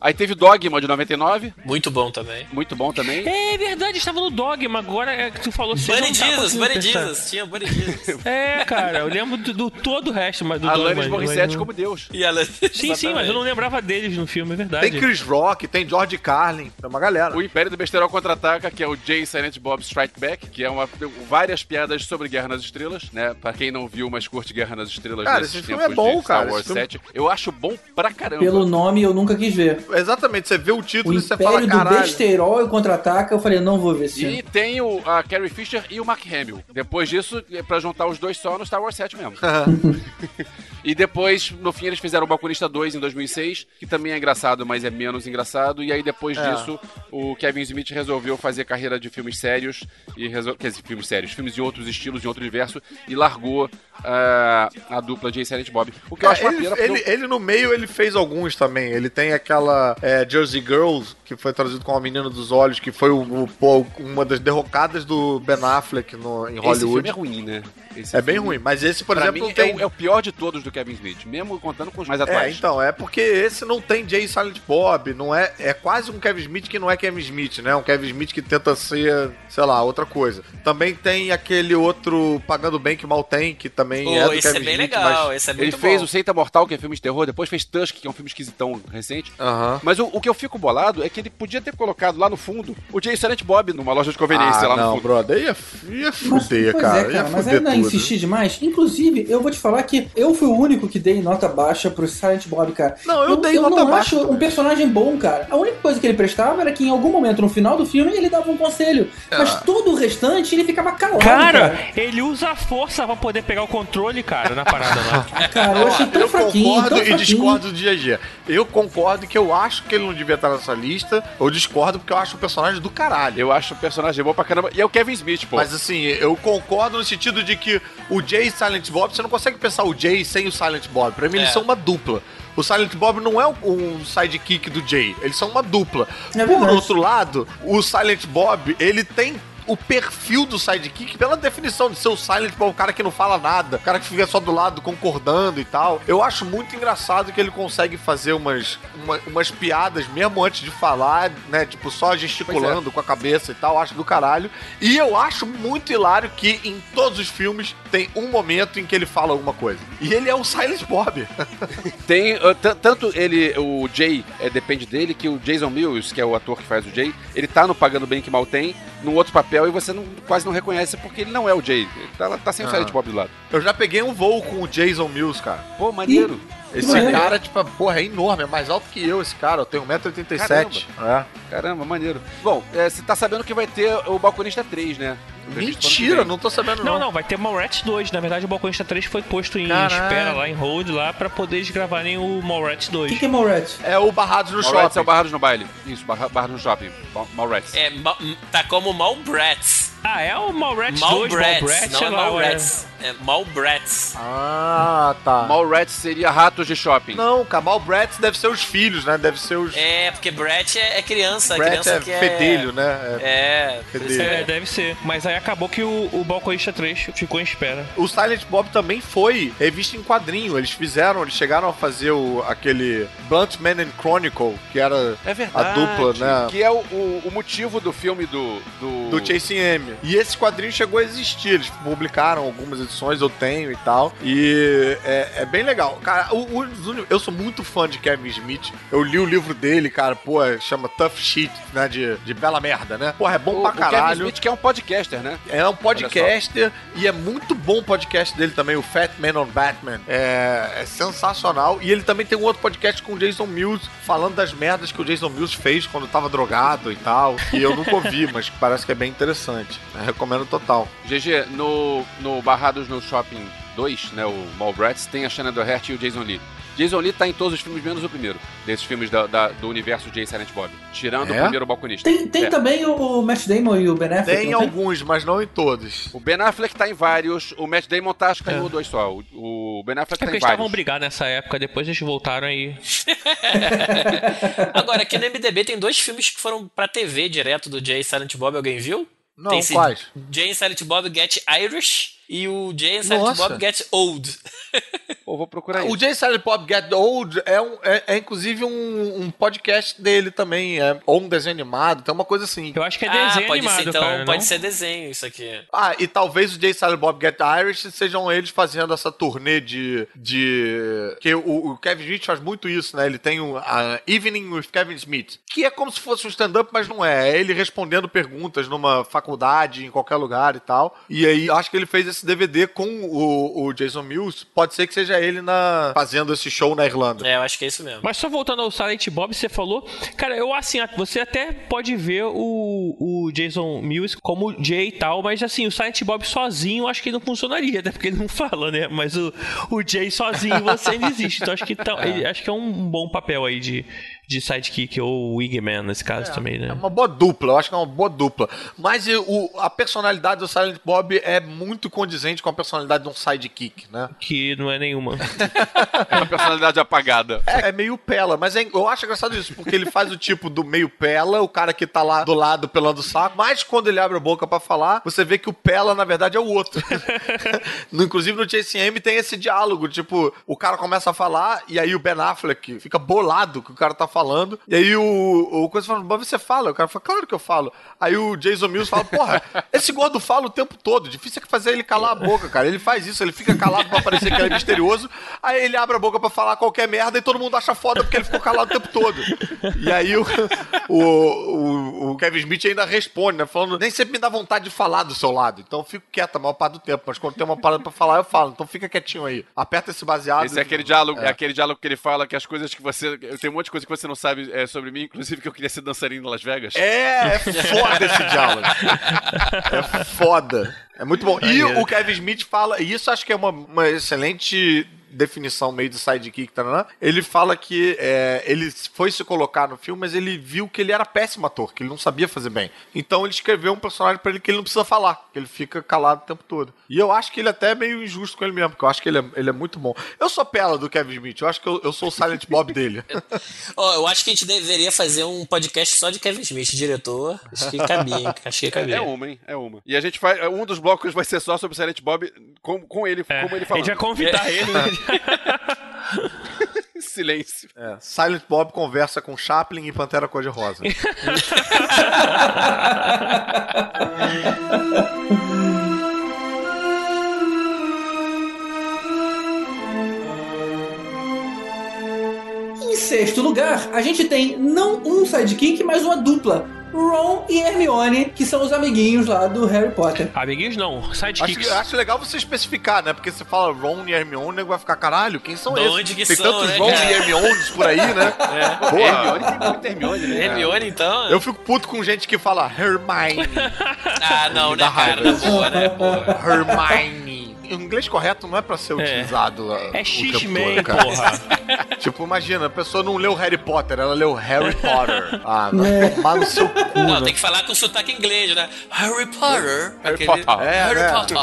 Aí teve Dogma de 99, Muito bom também. muito bom também. É verdade, estava no Dogma, agora é que tu falou assim. Bunny Jesus, Bunny. Jesus. Tinha Bunny Jesus. É, cara, eu lembro do, do todo o resto, mas do Alanis Dogma, mas Morissette não- como Deus. E. Sim, sim, mas eu não lembrava deles no filme, é verdade. Tem Chris Rock, tem George Carlin, tem uma galera. O Império do Besterol Contra-Ataca, que é o Jay Silent Bob Strike Back, que é uma várias piadas sobre Guerra nas Estrelas, né? Pra quem não viu, mas curte Guerra nas Estrelas Cara, esse filme é bom, cara, Wars esse filme- 7. Eu acho bom pra caramba. Pelo nome eu nunca quis ver. Exatamente, você vê o título O e você Império fala, do caralho. Besterol e Contra-Ataca, eu falei, não vou ver esse E filme. tem o, a Carrie Fisher e o Mark Hamill. Depois disso, é pra juntar os dois só no Star Wars 7 mesmo. e depois, no fim, eles fizeram o Balconista 2 em 2006, que também é engraçado, mas é menos engraçado. E aí, depois É. disso, o Kevin Smith resolveu fazer carreira de filmes sérios, e resol... quer dizer, filmes sérios, filmes de outros estilos, de outro universo, e largou ah, a dupla Jay Silent Bob. O que eu É, acho uma ele, pena, porque ele, eu- ele no meio ele fez alguns também. Ele tem aquela é, Jersey Girls, que foi traduzido como A Menina dos Olhos, que foi o, o- uma das derrocadas do Ben Affleck no, em esse filme Hollywood. é ruim, né? Esse É bem ruim, mas esse, por pra exemplo, mim, não tem. é, o, é o pior de todos do Kevin Smith, mesmo contando com os mais É, atuais. então, é porque esse não tem Jay Silent Bob, não é, é quase um Kevin Smith que não é Kevin Smith, né? Um Kevin Smith que tenta ser, sei lá, outra coisa. Também tem aquele outro Pagando Bem que mal tem, que também Pô, é do esse Kevin é bem Smith, legal, mas... esse é Ele muito fez bom. o Seita Mortal, que é filme de terror, depois fez Tusk, que é um filme esquisitão recente. Aham. Mas o, o que eu fico bolado é que ele podia ter colocado lá no fundo o Jay Silent Bob numa loja de conveniência Ah, lá no não, fundo. brother, ia, ia fuder, pois cara. é, cara, ia mas fuder ainda tudo. insisti demais. Inclusive, eu vou te falar que eu fui o único que dei nota baixa pro Silent Bob, cara. Não, eu dei nota não baixa acho um personagem bom, cara. A única coisa que ele prestava era que em algum momento no final do filme ele dava um conselho. Mas Ah. todo o restante ele ficava calado, Cara, cara. ele usa a força pra poder pegar o controle, cara, na parada lá. Cara, eu achei tão eu fraquinho, concordo tão e fraquinho. discordo do GG. Eu concordo que eu acho que ele não devia estar nessa lista. Eu discordo porque eu acho o personagem do caralho. Eu acho o personagem bom pra caramba. E é o Kevin Smith, pô. Mas assim, eu concordo no sentido de que o Jay e Silent Bob, você não consegue pensar o Jay sem o Silent Bob. Pra mim, eles É. são uma dupla. O Silent Bob não é um sidekick do Jay, eles são uma dupla. É Por outro lado, o Silent Bob, ele tem o perfil do sidekick pela definição de ser o Silent Bob, o cara que não fala nada, o cara que fica só do lado concordando e tal. Eu acho muito engraçado que ele consegue fazer umas, uma- umas piadas mesmo antes de falar, né? Tipo, só gesticulando com a cabeça e tal. Acho do caralho. E eu acho muito hilário que em todos os filmes tem um momento em que ele fala alguma coisa. E ele é o Silent Bob. Tem, t- tanto ele, o Jay, é, depende dele, que o Jason Mills, que é o ator que faz o Jay, ele tá no Pagando Bem Que Mal Tem, num outro papel, e você não- quase não reconhece porque ele não é o Jay. Ele tá, tá sem o Ah. Silent Bob do lado. Eu já peguei um voo com o Jason Mills, cara. Pô, maneiro. Esse maneiro. cara, tipo, porra, é enorme, é mais alto que eu, esse cara. Eu tenho 1,87m. É. Caramba, maneiro. Bom, é, você tá sabendo que vai ter o Balconista 3, né? Mentira, não tô sabendo não. Não, não, vai ter Mallrats 2. Na verdade, o Balconista 3 foi posto em Caralho. espera lá, em hold lá, pra poder eles gravarem o Mallrats O 2. que, que é Mallrats? É o Barrados no Mallrats é Shopping. o Barrados no Baile. Isso, Barra- Barrados no Shopping. Mal- Mallrats. É, ma- tá como Malbrats. Ah, é o Mallrats 2, Malbrats, Mallrats, não é lá, Malbrats. É Malbrats. Ah, tá. Mallrats seria ratos de shopping. Não, cara, Malbrats deve ser os filhos, né? Deve ser os... É, porque Brat é, é criança, Brat criança é que é... fedelho, né? É. É, Fedelho. É, é. deve ser. Mas aí acabou que o, o Balconista 3 ficou em espera. O Silent Bob também foi revista em quadrinho. Eles fizeram, eles chegaram a fazer o, aquele Blunt Man and Chronicle, que era É a dupla, né? Que é o, o, o motivo do filme do. Do, Do Chasing M. E esse quadrinho chegou a existir. Eles publicaram algumas edições, eu tenho e tal. E é, é bem legal. Cara, o, o- eu sou muito fã de Kevin Smith. Eu li o livro dele, cara, pô, chama Tough Shit, né? De, de bela merda, né? Porra, é bom O, pra o Kevin caralho. Smith, que é um podcaster, né? É um podcaster e é muito bom o podcast dele também, o Fat Man on Batman. É, é sensacional. E ele também tem um outro podcast com o Jason Mills, falando das merdas que o Jason Mills fez quando tava drogado e tal. E eu nunca ouvi, mas parece que é bem interessante. Eu recomendo total. GG, no, no Barrados no Shopping 2, né, o Mallrats, tem a Shannon Doherty e o Jason Lee. Jason Lee tá em todos os filmes, menos o primeiro, desses filmes da- da- do universo Jay Silent Bob. Tirando É? o primeiro balconista. Tem, tem É. também o, Matt Damon e o Ben Affleck, Tem alguns, mas não em todos. O Ben Affleck tá em vários, o Matt Damon tá acho que em um ou dois só. O, o Ben Affleck É tá porque em eles estavam vários. brigados nessa época, depois eles voltaram aí. Agora, aqui no MDB tem dois filmes que foram pra TV direto do Jay Silent Bob, alguém viu? Não, tem quais? Jay Silent Bob Get Irish e o Jay Silent Nossa. Bob Get Old. Vou procurar O isso. Jay Silent Bob Get Old é, um, é, é inclusive um, um podcast dele também, é, ou um desenho animado, tem uma coisa assim. Eu acho que é ah, desenho pode animado, ser então, cara, pode não? ser desenho isso aqui. Ah, e talvez o Jay Silent Bob Get Irish sejam eles fazendo essa turnê de. de que o, o Kevin Smith faz muito isso, né? Ele tem o a Evening with Kevin Smith, que é como se fosse um stand-up, mas não é. É ele respondendo perguntas numa faculdade, em qualquer lugar e tal. E aí, acho que ele fez esse DVD com o, o Jason Mills. Pode ser que seja ele na fazendo esse show na Irlanda. É, eu acho que é isso mesmo. Mas só voltando ao Silent Bob, você falou. Cara, eu assim, você até pode ver o, o Jason Mills como Jay e tal, mas assim, o Silent Bob sozinho eu acho que ele não funcionaria, até porque ele não fala, né? Mas o, o Jay sozinho você ainda existe. Então acho que, tá, ele- acho que é um bom papel aí de, de sidekick ou wingman nesse caso também, né? É uma boa dupla, eu acho que é uma boa dupla. Mas o, a personalidade do Silent Bob é muito condizente com a personalidade de um sidekick, né? Que não é nenhuma. É uma personalidade apagada. É, é meio pela, mas é- eu acho engraçado isso, porque ele faz o tipo do meio pela, o cara que tá lá do lado pelando o saco, mas quando ele abre a boca pra falar, você vê que o pela, na verdade, é o outro. no, inclusive no JCM tem esse diálogo, tipo, o cara começa a falar e aí o Ben Affleck fica bolado que o cara tá falando, e aí o, o coisa fala, mas você fala? O cara fala, claro que eu falo. Aí o Jason Mills fala, porra, esse gordo fala o tempo todo, difícil é que fazer ele calar a boca, cara. Ele faz isso, ele fica calado pra parecer que ele é misterioso, aí ele abre a boca pra falar qualquer merda e todo mundo acha foda porque ele ficou calado o tempo todo. E aí o, o, o, Kevin Smith ainda responde, né? Falando, nem sempre me dá vontade de falar do seu lado, então eu fico quieto a maior parte do tempo, mas quando tem uma parada pra falar, eu falo, então fica quietinho aí. Aperta esse baseado. Esse é aquele diálogo, é. aquele diálogo que ele fala que as coisas que você. Eu tenho um monte de coisa que você não sabe é, sobre mim, inclusive que eu queria ser dançarino em Las Vegas. É, é foda esse diálogo. É foda. É muito bom. E o Kevin Smith fala, e isso acho que é uma, uma excelente definição meio de sidekick, tá, ele fala que é, ele foi se colocar no filme, mas ele viu que ele era péssimo ator, que ele não sabia fazer bem. Então ele escreveu um personagem pra ele que ele não precisa falar, que ele fica calado o tempo todo. E eu acho que ele até é meio injusto com ele mesmo, porque eu acho que ele é, ele é muito bom. Eu sou pela do Kevin Smith, eu acho que eu, eu sou o Silent Bob dele. Ó, eu acho que a gente deveria fazer um podcast só de Kevin Smith, diretor. Acho que cabia, hein? Acho que É, cabia. é uma, hein? É uma. E a gente faz. Um dos blocos vai ser só sobre o Silent Bob com, com ele, É, como ele a falando. gente vai convidar ele, né? Silêncio. É, Silent Bob conversa com Chaplin e Pantera Cor-de-Rosa. Em sexto lugar, a gente tem não um sidekick, mas uma dupla. Ron e Hermione, que são os amiguinhos lá do Harry Potter. Amiguinhos não, Acho, sidekicks. que- acho legal você especificar, né? Porque você fala Ron e Hermione, o nego vai ficar, caralho, quem são De esses? onde que Tem são, tantos né, Ron cara? e Hermiones por aí, né? Porra, Hermione tem muita Hermione, né? Hermione, então? eu fico puto com gente que fala Hermione. Ah, não, né, cara? boa, né? Porra. Hermione. O inglês correto não é pra ser utilizado. uh, É tempo X-Men, porra. Tipo, imagina, a pessoa não leu Harry Potter, ela leu Harry Potter. Ah, vai tomar no seu cu, Não, né? tem que falar com sotaque inglês, né? Harry Potter. Harry Aquele- Potter. É, Harry né? Potter.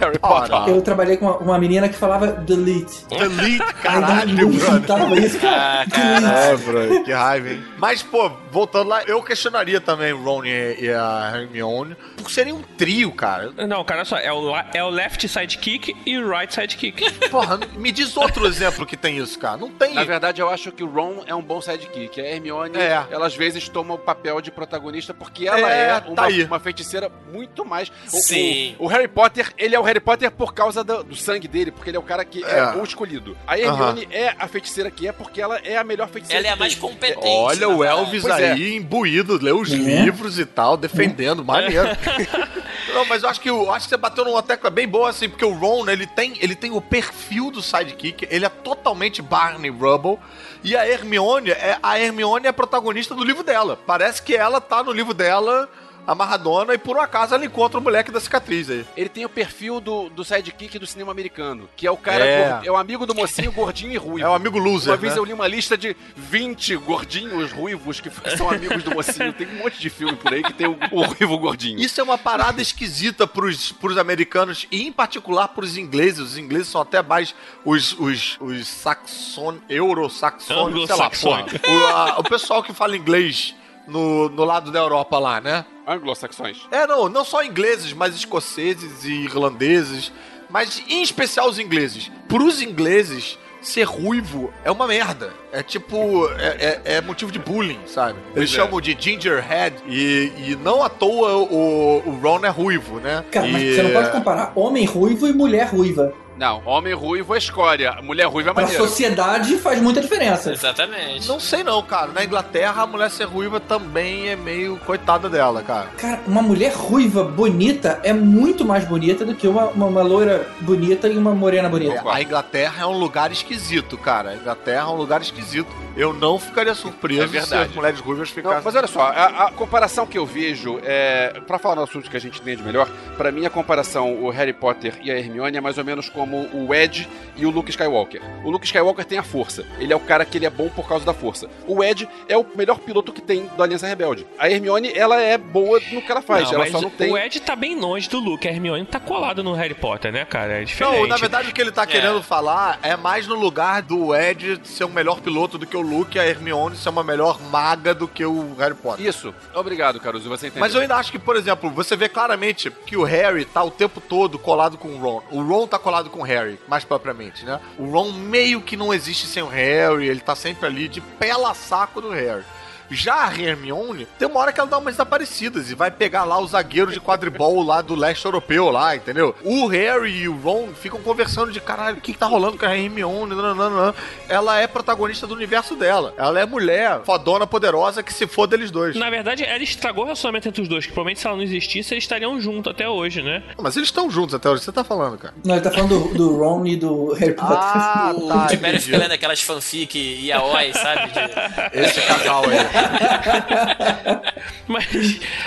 Harry Potter. Eu trabalhei com uma, uma menina que falava delete. Delete, caralho, não brother. isso, cara. Ah, cara. É, bro, que raiva, hein? Mas, pô, voltando lá, eu questionaria também o Ron e, e a Hermione, porque seria um trio, cara. Não, cara, olha só, é o, é o left sidekick sidekick e right sidekick. Porra, me diz outro exemplo que tem isso, cara. Não tem. Na verdade, eu acho que o Ron é um bom sidekick. A Hermione, É. ela às vezes toma o papel de protagonista porque ela É, é, tá uma, aí. uma feiticeira muito mais. O, Sim. O, o Harry Potter, ele é o Harry Potter por causa do, do sangue dele, porque ele é o cara que é, É. o escolhido. A Hermione é a feiticeira que é porque ela é a melhor feiticeira. Ela é a mais competente. Olha o. Elvis é. aí imbuído, leu os É. livros e tal, defendendo, maneiro. Não, mas eu acho que eu acho que você bateu numa tecla bem boa assim, porque o Ron, ele tem, ele tem o perfil do sidekick, ele é totalmente Barney Rubble. E a Hermione, é, a Hermione é a protagonista do livro dela. Parece que ela tá no livro dela, amarradona, e por um acaso ela encontra o moleque da cicatriz aí. Ele tem o perfil do, do sidekick do cinema americano, que é o cara, É. gordo- é o amigo do mocinho gordinho e ruivo. É o amigo loser, Uma vez né? eu li uma lista de 20 gordinhos ruivos que são amigos do mocinho. Tem um monte de filme por aí que tem o, o ruivo gordinho. Isso é uma parada esquisita pros, pros americanos e, em particular, pros ingleses. Os ingleses são até mais os, os, os saxon, euro-saxônicos, sei lá, porra. O, a- o pessoal que fala inglês no, no lado da Europa lá, né? Anglo-saxões. É, não, não só ingleses, mas escoceses e irlandeses. Mas, em especial, os ingleses. Pros ingleses, ser ruivo é uma merda. É tipo, é, é- é motivo de bullying, sabe? Eles Pois é. chamam de gingerhead e, e não à toa o, o Ron é ruivo, né? Cara, mas E- você não pode comparar homem ruivo e mulher ruiva. Não, homem ruivo é escória. Mulher ruiva é Pra maneiro. sociedade faz muita diferença. Exatamente. Não sei não, cara. Na Inglaterra, a mulher ser ruiva também é meio coitada dela, cara. Cara, uma mulher ruiva bonita é muito mais bonita do que uma, uma, uma loira bonita e uma morena bonita. É, a Inglaterra é um lugar esquisito, cara. A Inglaterra é um lugar esquisito. Eu não ficaria surpreso É verdade. se as mulheres ruivas Não, ficassem... mas olha só, a, a comparação que eu vejo, é, para falar no assunto que a gente entende melhor, pra mim a comparação o Harry Potter e a Hermione é mais ou menos como o Ed e o Luke Skywalker. O Luke Skywalker tem a força, ele é o cara que ele é bom por causa da força. O Ed é o melhor piloto que tem da Aliança Rebelde. A Hermione, ela é boa no que ela faz, Não, ela mas só não tem... O Ed tá bem longe do Luke. A Hermione tá colado no Harry Potter, né, cara? É diferente. Não, na verdade o que ele tá querendo falar é mais no lugar do Ed ser um melhor piloto do que o Luke e a Hermione ser uma melhor maga do que o Harry Potter. Isso. Obrigado, Caruso, você entendeu. Mas eu ainda acho que, por exemplo, você vê claramente que o Harry tá o tempo todo colado com o Ron. O Ron tá colado com o Harry, mais propriamente, né? O Ron meio que não existe sem o Harry, ele tá sempre ali de pela saco do Harry. Já a Hermione, tem uma hora que ela dá umas desaparecidas e vai pegar lá o zagueiro de quadribol lá do leste europeu lá, entendeu? O Harry e o Ron ficam conversando de caralho, o que, que tá rolando com a Hermione? Nananana. Ela é protagonista do universo dela. Ela é mulher, fodona, poderosa, que se foda eles dois. Na verdade, ela estragou o relacionamento entre os dois, que provavelmente se ela não existisse, eles estariam juntos até hoje, né? Mas eles estão juntos até hoje, você tá falando, cara. Não, ele tá falando do, do Ron e do Harry Potter. Ah, O tá. Tibério entendi. fica lendo aquelas fanfic yaoi, sabe? De- Esse casal aí. Mas,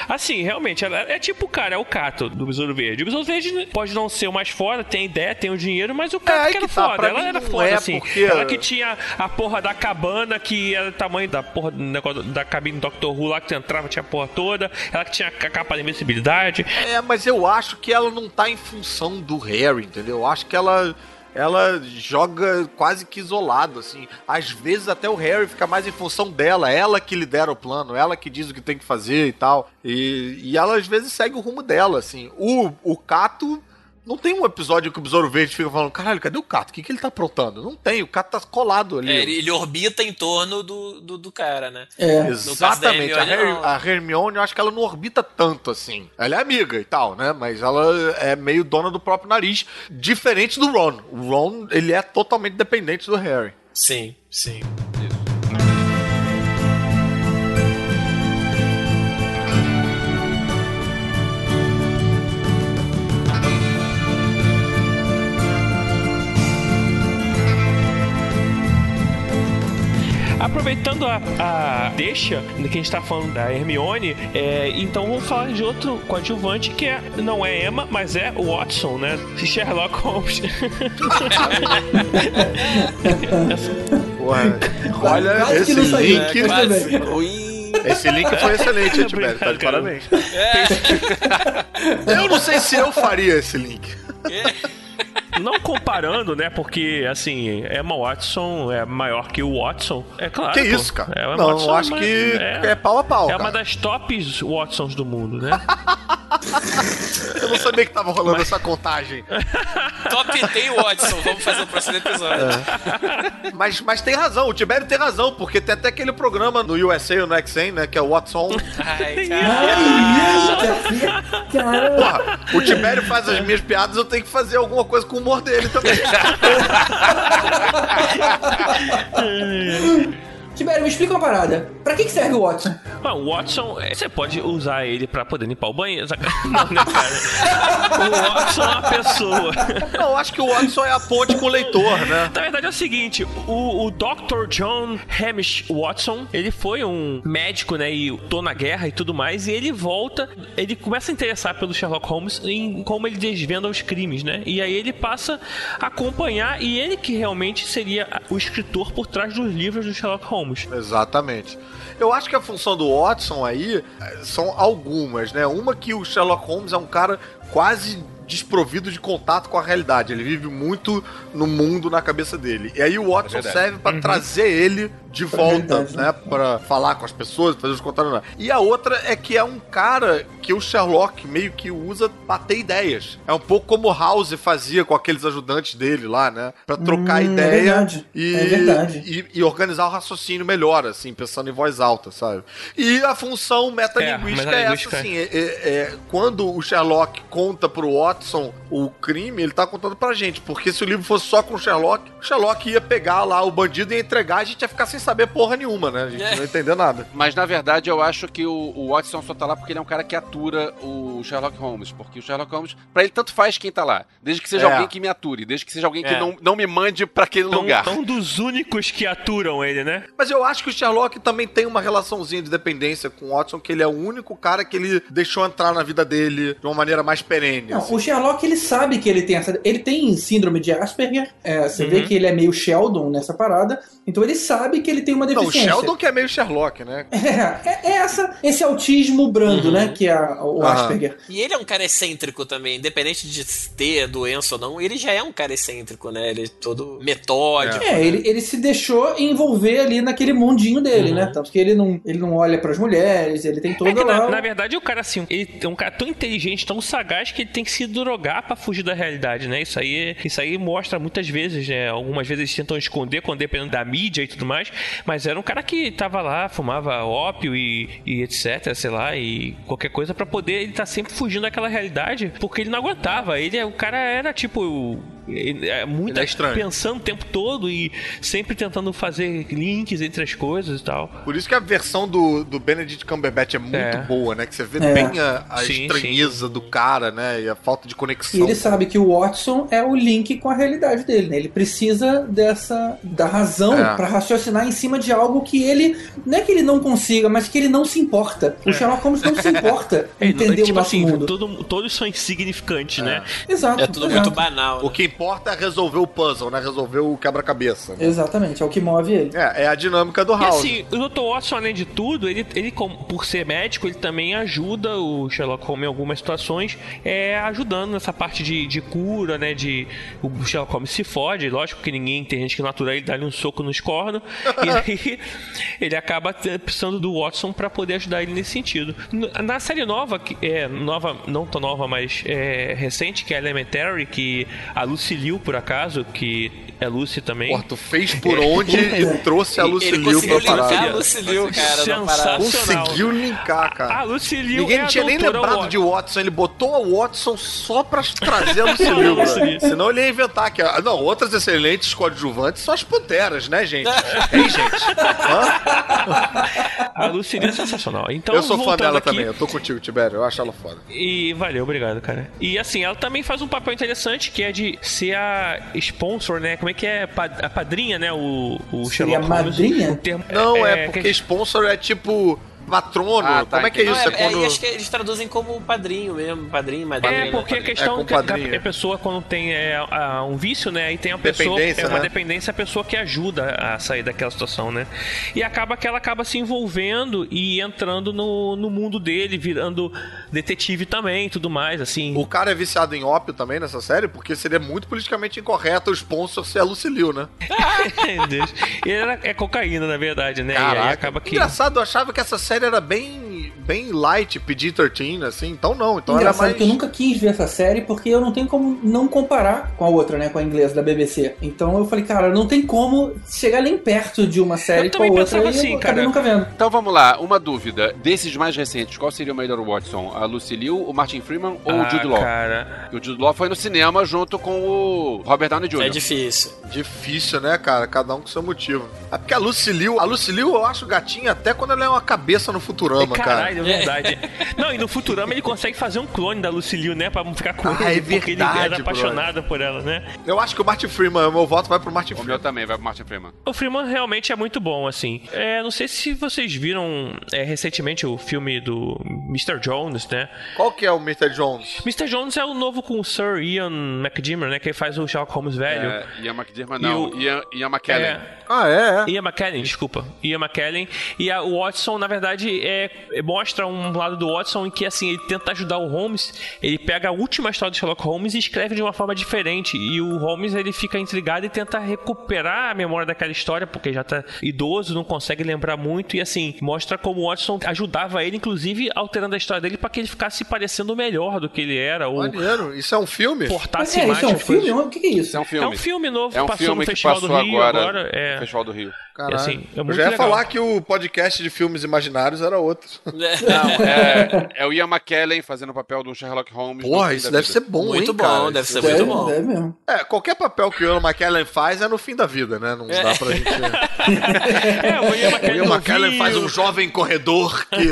assim, realmente, ela é tipo o cara, é o Cato do Besouro Verde. O Besouro Verde pode não ser o mais foda, tem ideia, tem o dinheiro, mas o Cato aí que era tá, foda. Ela era foda, é assim. porque- Ela que tinha a porra da cabana, que era o tamanho da porra do negócio da cabine do Doctor Who lá, que tu entrava, tinha a porra toda. Ela que tinha a capa de invencibilidade. É, mas eu acho que ela não tá em função do Harry, entendeu? Eu acho que ela. Ela joga quase que isolado, assim. Às vezes até o Harry fica mais em função dela. Ela que lidera o plano, ela que diz o que tem que fazer e tal. E, e ela às vezes segue o rumo dela, assim. O, o Cato. Não tem um episódio que o Besouro Verde fica falando, caralho, cadê o Cato? O que, que ele tá aprontando? Não tem, o Cato tá colado ali. É, ele, ele orbita em torno do, do, do cara, né? É. Exatamente. Caso A, Hermione, Her- a Hermione, eu acho que ela não orbita tanto assim. Ela é amiga e tal, né? Mas ela é meio dona do próprio nariz. Diferente do Ron. O Ron, ele é totalmente dependente do Harry. Sim, sim. Aproveitando a, a deixa que a gente tá falando da Hermione, é, então vamos falar de outro coadjuvante que é, não é Emma, mas é o Watson, né? Sherlock Holmes. Olha esse link. né? Quase. Esse link foi excelente, Tibério. Tá de parabéns. Eu não sei se eu faria esse link. Não comparando, né? Porque, assim, Emma Watson é maior que o Watson. É claro. Que pô. isso, cara? É, Emma não, Watson eu acho é- que é, é, pau a pau, é uma cara. das tops Watsons do mundo, né? Eu não sabia que tava rolando essa contagem. Top 10 Watson, vamos fazer o próximo episódio. Mas, mas tem razão, o Tibério tem razão, porque tem até aquele programa no USA ou no XN, né, que é o Watson. Ai, cara. Porra, o Tibério faz as minhas piadas, eu tenho que fazer alguma coisa com o humor dele também. Tibério, me explica uma parada. Pra que, que serve o Watson? Ah, o Watson, é, você pode usar ele pra poder limpar o banheiro. Não, né, cara? O Watson é uma pessoa. Não, eu acho que o Watson é a ponte com o leitor, né? Na verdade é o seguinte, o, o Dr. John Hamish Watson, ele foi um médico, né, e tô na guerra e tudo mais, e ele volta, ele começa a interessar pelo Sherlock Holmes em como ele desvenda os crimes, né? E aí ele passa a acompanhar, e ele que realmente seria o escritor por trás dos livros do Sherlock Holmes. Exatamente. Eu acho que a função do Watson aí eh, são algumas, né? Uma que o Sherlock Holmes é um cara quase desprovido de contato com a realidade. Ele vive muito no mundo na cabeça dele. E aí o Watson verdade. serve pra trazer ele de volta, verdade, né? Pra falar com as pessoas, fazer os contatos. E a outra é que é um cara que o Sherlock meio que usa pra ter ideias. É um pouco como o House fazia com aqueles ajudantes dele lá, né? Pra trocar Hum, é ideia verdade. e, É verdade. e, e organizar o raciocínio melhor, assim, pensando em voz alta, sabe? E a função metalinguística é, metalinguística, essa, assim, é, é- é quando o Sherlock conta pro Watson o crime, ele tá contando pra gente, porque se o livro fosse só com o Sherlock, o Sherlock ia pegar lá o bandido e ia entregar, a gente ia ficar sem saber porra nenhuma, né? A gente não ia entender nada. Mas na verdade eu acho que o, o Watson só tá lá porque ele é um cara que atura o Sherlock Holmes. Porque o Sherlock Holmes, pra ele tanto faz quem tá lá. Desde que seja É. alguém que me ature, desde que seja alguém que É. não, não me mande pra aquele Então, lugar. é um dos únicos que aturam ele, né? Mas eu acho que o Sherlock também tem uma relaçãozinha de dependência com o Watson, que ele é o único cara que ele deixou entrar na vida dele de uma maneira mais perene. Não, assim. o Sherlock ele sabe que ele tem essa. Ele tem síndrome de Asperger. é, você vê que ele é meio Sheldon nessa parada. Então ele sabe que ele tem uma Não, o deficiência. Sheldon que é meio Sherlock, né? É, é- é essa, esse autismo brando, né? Que é a- o Aham. Asperger. E ele é um cara excêntrico também, independente de ter doença ou não, ele já é um cara excêntrico, né? Ele é todo metódico. É, ele, ele se deixou envolver ali naquele mundinho dele, Uhum. né? Tanto que ele não, ele não olha pras mulheres, ele tem toda É lá. na, na verdade, o cara, assim, ele é um cara tão inteligente, tão sagaz, que ele tem que se drogar pra fugir da realidade, né? Isso aí, isso aí mostra muitas vezes, né? Algumas vezes eles tentam esconder, quando dependendo da mídia e tudo mais, mas era um cara que tava lá, fumava ópio e, e etc, sei lá, e qualquer coisa pra poder ele tá sempre fugindo daquela realidade, porque ele não aguentava. Ele, é- o cara era tipo. é muito é estranho. pensando o tempo todo e sempre tentando fazer links entre as coisas e tal. Por isso que a versão do, do Benedict Cumberbatch é muito É. boa, né? Que você vê É. bem a, a Sim, estranheza do cara, né? E a falta de E conexão. ele sabe que o Watson é o link com a realidade dele, né? Ele precisa dessa da razão É. pra raciocinar em cima de algo que ele não é que ele não consiga, mas que ele não se importa. O Sherlock Holmes não se importa em É, entender tipo o nosso assim, mundo. todo- todos são insignificantes, né? Exato. É tudo exato. muito banal. O Né? que importa é resolver o puzzle, né? Resolver o quebra-cabeça. né? Exatamente, é o que move ele. É, é a dinâmica do E House. assim, o Dr. Watson, além de tudo, ele, ele como- por ser médico, ele também ajuda o Sherlock Holmes em algumas situações, é, ajudando nessa parte de, de cura, né? De o Sherlock Holmes se fode, lógico que ninguém tem gente que natura ele dá-lhe um soco nos cornos, e aí ele acaba precisando do Watson pra poder ajudar ele nesse sentido. Na série nova, que é nova, não tão nova, mas é, recente, que é Elementary, que a Lucy Liu, por acaso, que é Lucy também. Porra, tu fez por onde e trouxe a Lucy ele Liu conseguiu pra linkar a parada. Lucy Liu, cara, na parada. Sensacional. Conseguiu linkar, cara. A Lucy Liu Ninguém é tinha nem lembrado Watson. de Watson, ele botou a Watson só pra trazer a Lucy Liu. Liu. Senão ele ia inventar que. Não, outras excelentes coadjuvantes são as panteras, né, gente? Hein, gente? Hã? A Lucy Liu é sensacional. Então, eu sou fã dela aqui- também, eu tô contigo, Tibério, eu acho ela foda. E valeu, obrigado, cara. E assim, ela também faz um papel interessante que é de ser a sponsor, né? Como é que é? A padrinha, né? O, o Seria Sherlock Holmes. madrinha? O termo- Não, é, porque que- sponsor é tipo patrono. Ah, tá, Como é que é Não, isso? É, é, é, quando. e acho que eles traduzem como padrinho mesmo, padrinho, madrinha. É, né, porque a padrinho. questão É, que a, a pessoa quando tem é, a- um vício, né? Aí tem a pessoa é uma né? dependência, a pessoa que ajuda a sair daquela situação, né? E acaba que ela acaba se envolvendo e entrando no, no mundo dele, virando detetive também, e tudo mais, assim. O cara é viciado em ópio também nessa série, porque seria muito politicamente incorreto o sponsor ser a Lucy Liu, né? Deus. E era, é cocaína, na verdade, né? e aí Caraca. acaba que. Engraçado, eu achava que essa série era bem bem light, PG-13, assim. Então não, então é Engraçado mais... que eu nunca quis ver essa série porque eu não tenho como não comparar com a outra, né? Com a inglesa da BBC. Então eu falei, cara, não tem como chegar nem perto de uma série Eu com a também outra. pensava e assim, eu acabei cara. nunca vendo. Então vamos lá, uma dúvida. Desses mais recentes, qual seria o melhor Watson? A Lucy Liu, o Martin Freeman ou o Ah, Jude Law? cara. E o Jude Law foi no cinema junto com o Robert Downey Jr. É difícil. Difícil, né, cara? Cada um com seu motivo. É porque a Lucy Liu, a Lucy Liu eu acho gatinha até quando ela é uma cabeça no Futurama, cara. Caralho, é verdade. Não, e no Futurama ele consegue fazer um clone da Lucille, né? Pra ficar com Ah, ele, é porque ele verdade, era apaixonado por ela, né? Eu acho que o Martin Freeman, o meu voto vai pro Martin O meu Freeman. também, vai pro Martin Freeman. O Freeman realmente é muito bom, assim. É, não sei se vocês viram é, recentemente o filme do Mr. Jones, né? Qual que é o Mr. Jones? Mr. Jones é o novo com o Sir Ian McDiarmid, né? Que faz o Sherlock Holmes velho. É, Ian McDermott E não, o- Ian, Ian McKellen. É, Ah, é, é. Ian McKellen, desculpa. Ian McKellen. E a, o Watson, na verdade, é, é- mostra um lado do Watson em que, assim, ele tenta ajudar o Holmes. Ele pega a última história do Sherlock Holmes e escreve de uma forma diferente. E o Holmes, ele fica intrigado e tenta recuperar a memória daquela história, porque já tá idoso, não consegue lembrar muito. E, assim, mostra como o Watson ajudava ele, inclusive, alterando a história dele para que ele ficasse parecendo melhor do que ele era. Ou Maneiro. Isso é um filme? Mas portasse é, mais isso é um filme? O que é isso? Isso é um filme. É um filme novo, É um passou filme no que Festival passou do Rio agora, agora. É. no Festival do Rio. Caralho. assim, é eu já ia legal. falar que o podcast de filmes imaginários era outro. Não, é, é o Ian McKellen fazendo o papel do Sherlock Holmes. Porra, isso deve vida. ser bom, Muito hein, bom, cara? deve Isso ser deve- muito bom. Deve mesmo. É, qualquer papel que o Ian McKellen faz é no fim da vida, né? Não dá pra gente... É, o Ian O McKellen Ian McKellen faz um jovem corredor que...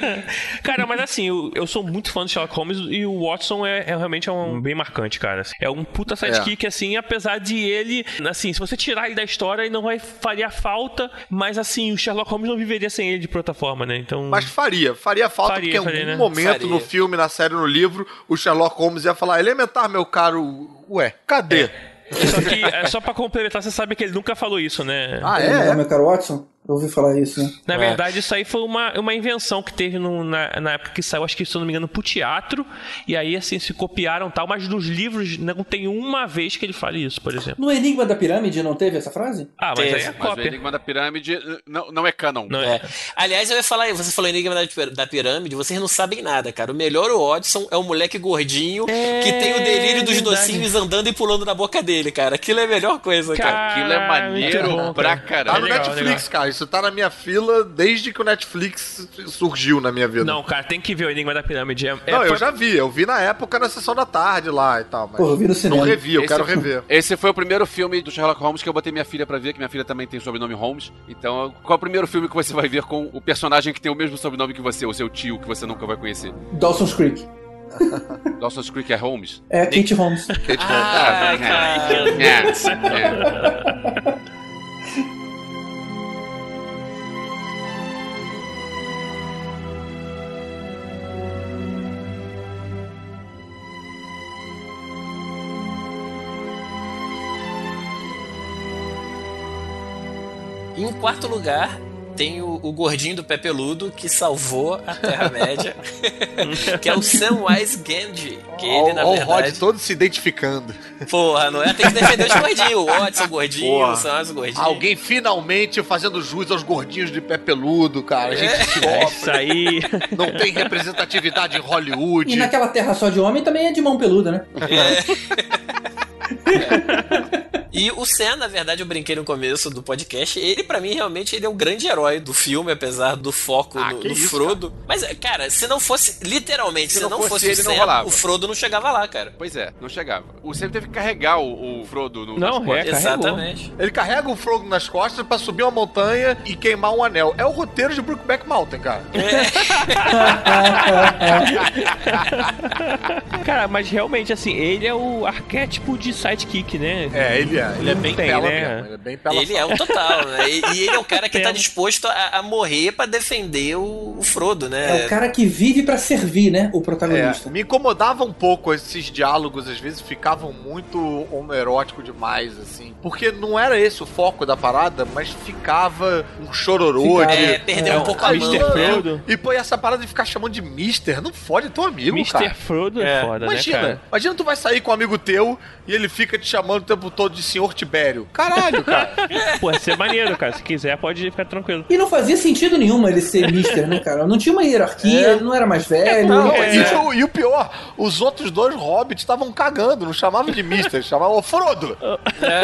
Cara, mas assim, eu, eu sou muito fã do Sherlock Holmes e o Watson é, é realmente é um bem marcante, cara. É um puta sidekick, assim, apesar de ele, assim, se você tirar ele da história, ele não vai faria falta, mas assim, o Sherlock Holmes não viveria sem ele de outra forma, né? Então. Mas faria, faria falta, Faria, porque em faria, algum né? momento Faria. no filme, na série, no livro, o Sherlock Holmes ia falar, elementar, meu caro, ué, cadê? Só que, é só pra complementar, você sabe que ele nunca falou isso, né? Ah, é? é meu caro Watson? Eu ouvi falar isso, né? Na verdade, isso aí foi uma, uma invenção que teve no- na, na época que saiu, acho que se eu não me engano, pro teatro. E aí, assim, se copiaram e tal, mas nos livros não tem uma vez que ele fale isso, por exemplo. No Enigma da Pirâmide não teve essa frase? Ah, mas Teve, aí é Mas o cópia. Enigma da Pirâmide não, não é canon. Não é. É. Aliás, eu ia falar, você falou Enigma da, Pir- da Pirâmide, vocês não sabem nada, cara. O melhor o Watson é o moleque gordinho que tem o delírio dos verdade. docinhos andando e pulando na boca dele, cara. Aquilo é a melhor coisa, cara. Aquilo é Caralho, maneiro bom, pra cara. Tá no legal, Netflix, legal. cara. Isso tá na minha fila desde que o Netflix surgiu na minha vida. Não, cara, tem que ver o Enigma da Pirâmide. É, é- Não, eu foi- já vi. Eu vi na época na sessão da tarde lá e tal. Mas Pô, eu vi no cinema. Não revi, eu Esse quero foi- rever. Esse foi o primeiro filme do Sherlock Holmes que eu botei minha filha pra ver, que minha filha também tem sobrenome Holmes. Então, qual é o primeiro filme que você vai ver com o personagem que tem o mesmo sobrenome que você, o seu tio, que você nunca vai conhecer? Dawson's Creek. Dawson's Creek é Holmes? É Kate Holmes. Kate Ah, é, cara. é, é. em quarto lugar, tem o, o gordinho do pé peludo que salvou a Terra-média, que é o Samwise Gamgee. Que ele, na Olha o Rod verdade... todo se identificando. Porra, não é? Tem que defender os gordinhos. O Watson gordinho, Porra. o Samwise gordinho. Alguém finalmente fazendo jus aos gordinhos de pé peludo, cara. A gente É sofre. isso aí. Não tem representatividade em Hollywood. E naquela terra só de homem também é de mão peluda, né? E o Sam, na verdade, eu brinquei no começo do podcast, ele pra mim realmente ele é o grande herói do filme, apesar do foco Ah, no, no isso, Frodo. Mas, cara, se não fosse, literalmente, se, Se não não fosse fosse, ele, o não Sam, rolava. o Frodo não chegava lá, cara. Pois é, não chegava. O Sam teve que carregar o, o Frodo no Não, nas costas. é. Exatamente. Ele carrega o Frodo nas costas pra subir uma montanha e queimar um anel. É o roteiro de Brookback Mountain, cara. Cara, mas realmente, assim, ele é o arquétipo de sidekick, né? É, ele é. Ele é bem Tem, pela né? mesmo. Ele é bem pela Ele é o total, né? E, e ele é o cara que tá disposto a, a morrer pra defender o, o Frodo, É né? o cara que vive pra servir, né? O protagonista. É, me incomodava um pouco esses diálogos, às vezes ficavam muito homoerótico demais, assim. Porque não era esse o foco da parada, mas ficava um chororô Ficava. de. É, perdeu É, um pouco a mão. Mr. né? Frodo. E pô, e essa parada de ficar chamando de Mister, não fode teu amigo, Mr. cara. Frodo é, É. foda. né, Imagina, cara? imagina tu vai sair com um amigo teu e ele fica te chamando o tempo todo de senhor Tibério. Caralho, cara. Pô, ia ser maneiro, cara. Se quiser, pode ficar tranquilo. E não fazia sentido nenhum ele ser Mister, né, cara? Não tinha uma hierarquia, É. ele não era mais velho. Não, É. e, o, e o pior, os outros dois hobbits estavam cagando, não chamavam de Mister, chamavam, ô Frodo!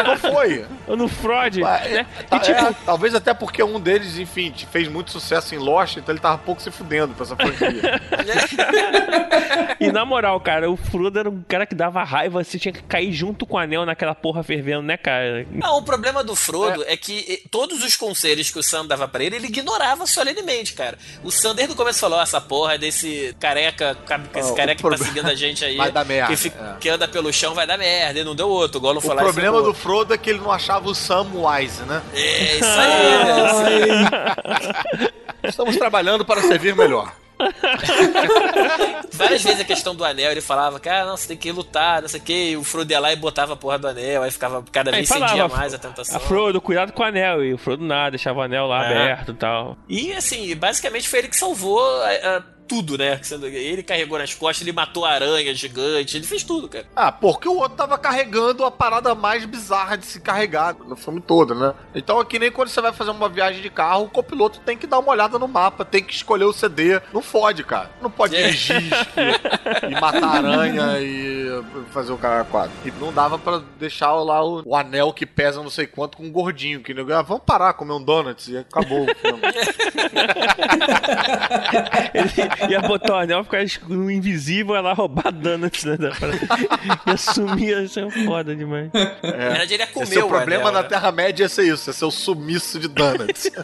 Não foi. Ou no Freud, né? tá- E tipo, é, talvez até porque um deles, enfim, fez muito sucesso em Lost, então ele tava pouco se fudendo pra essa franquia. e na moral, cara, o Frodo era um cara que dava raiva, você tinha que cair junto com o anel naquela porra fervendo, né, cara? Não, o problema do Frodo é, que eh, todos os conselhos que o Sam dava pra ele, ele ignorava solenemente, cara. O Sam desde o começo falou: "Ó, essa porra desse careca, ca- esse Ó, careca que tá seguindo a gente aí, Vai dar merda, que, fica- é. que anda pelo chão, vai dar merda. E não deu outro. O Gollum o problema do Frodo é que ele não achava o Sam wise, né? É isso aí, é isso aí. Estamos trabalhando para servir melhor. Várias vezes a questão do anel, ele falava, cara, não, você tem que lutar, não sei o que. O Frodo ia lá e botava a porra do anel, aí ficava cada vez cedia mais a tentação. A Frodo, cuidado com o anel. E o Frodo nada, deixava o anel lá É. aberto e tal. E assim, basicamente foi ele que salvou a- a tudo, né? Sendo- Ele carregou nas costas, ele matou a aranha gigante, ele fez tudo, cara. Ah, porque o outro tava carregando a parada mais bizarra de se carregar no filme todo, né? Então é que nem quando você vai fazer uma viagem de carro, o copiloto tem que dar uma olhada no mapa, tem que escolher o CD. Não fode, cara. Não pode É. dirigir e, e matar a aranha e fazer o cara quadro. E não dava pra deixar lá o, o anel que pesa não sei quanto com um gordinho. Que ah, vamos parar, comer um donuts e acabou o filme. Ele ia botar o anel, ficar no invisível, ia lá roubar donuts, né? da parada. Ia sumir, ia ser foda demais. É. Na verdade, ele ia comer Esse é o o problema anel, na né? Terra-média ia ser isso, ia ser o sumiço de donuts.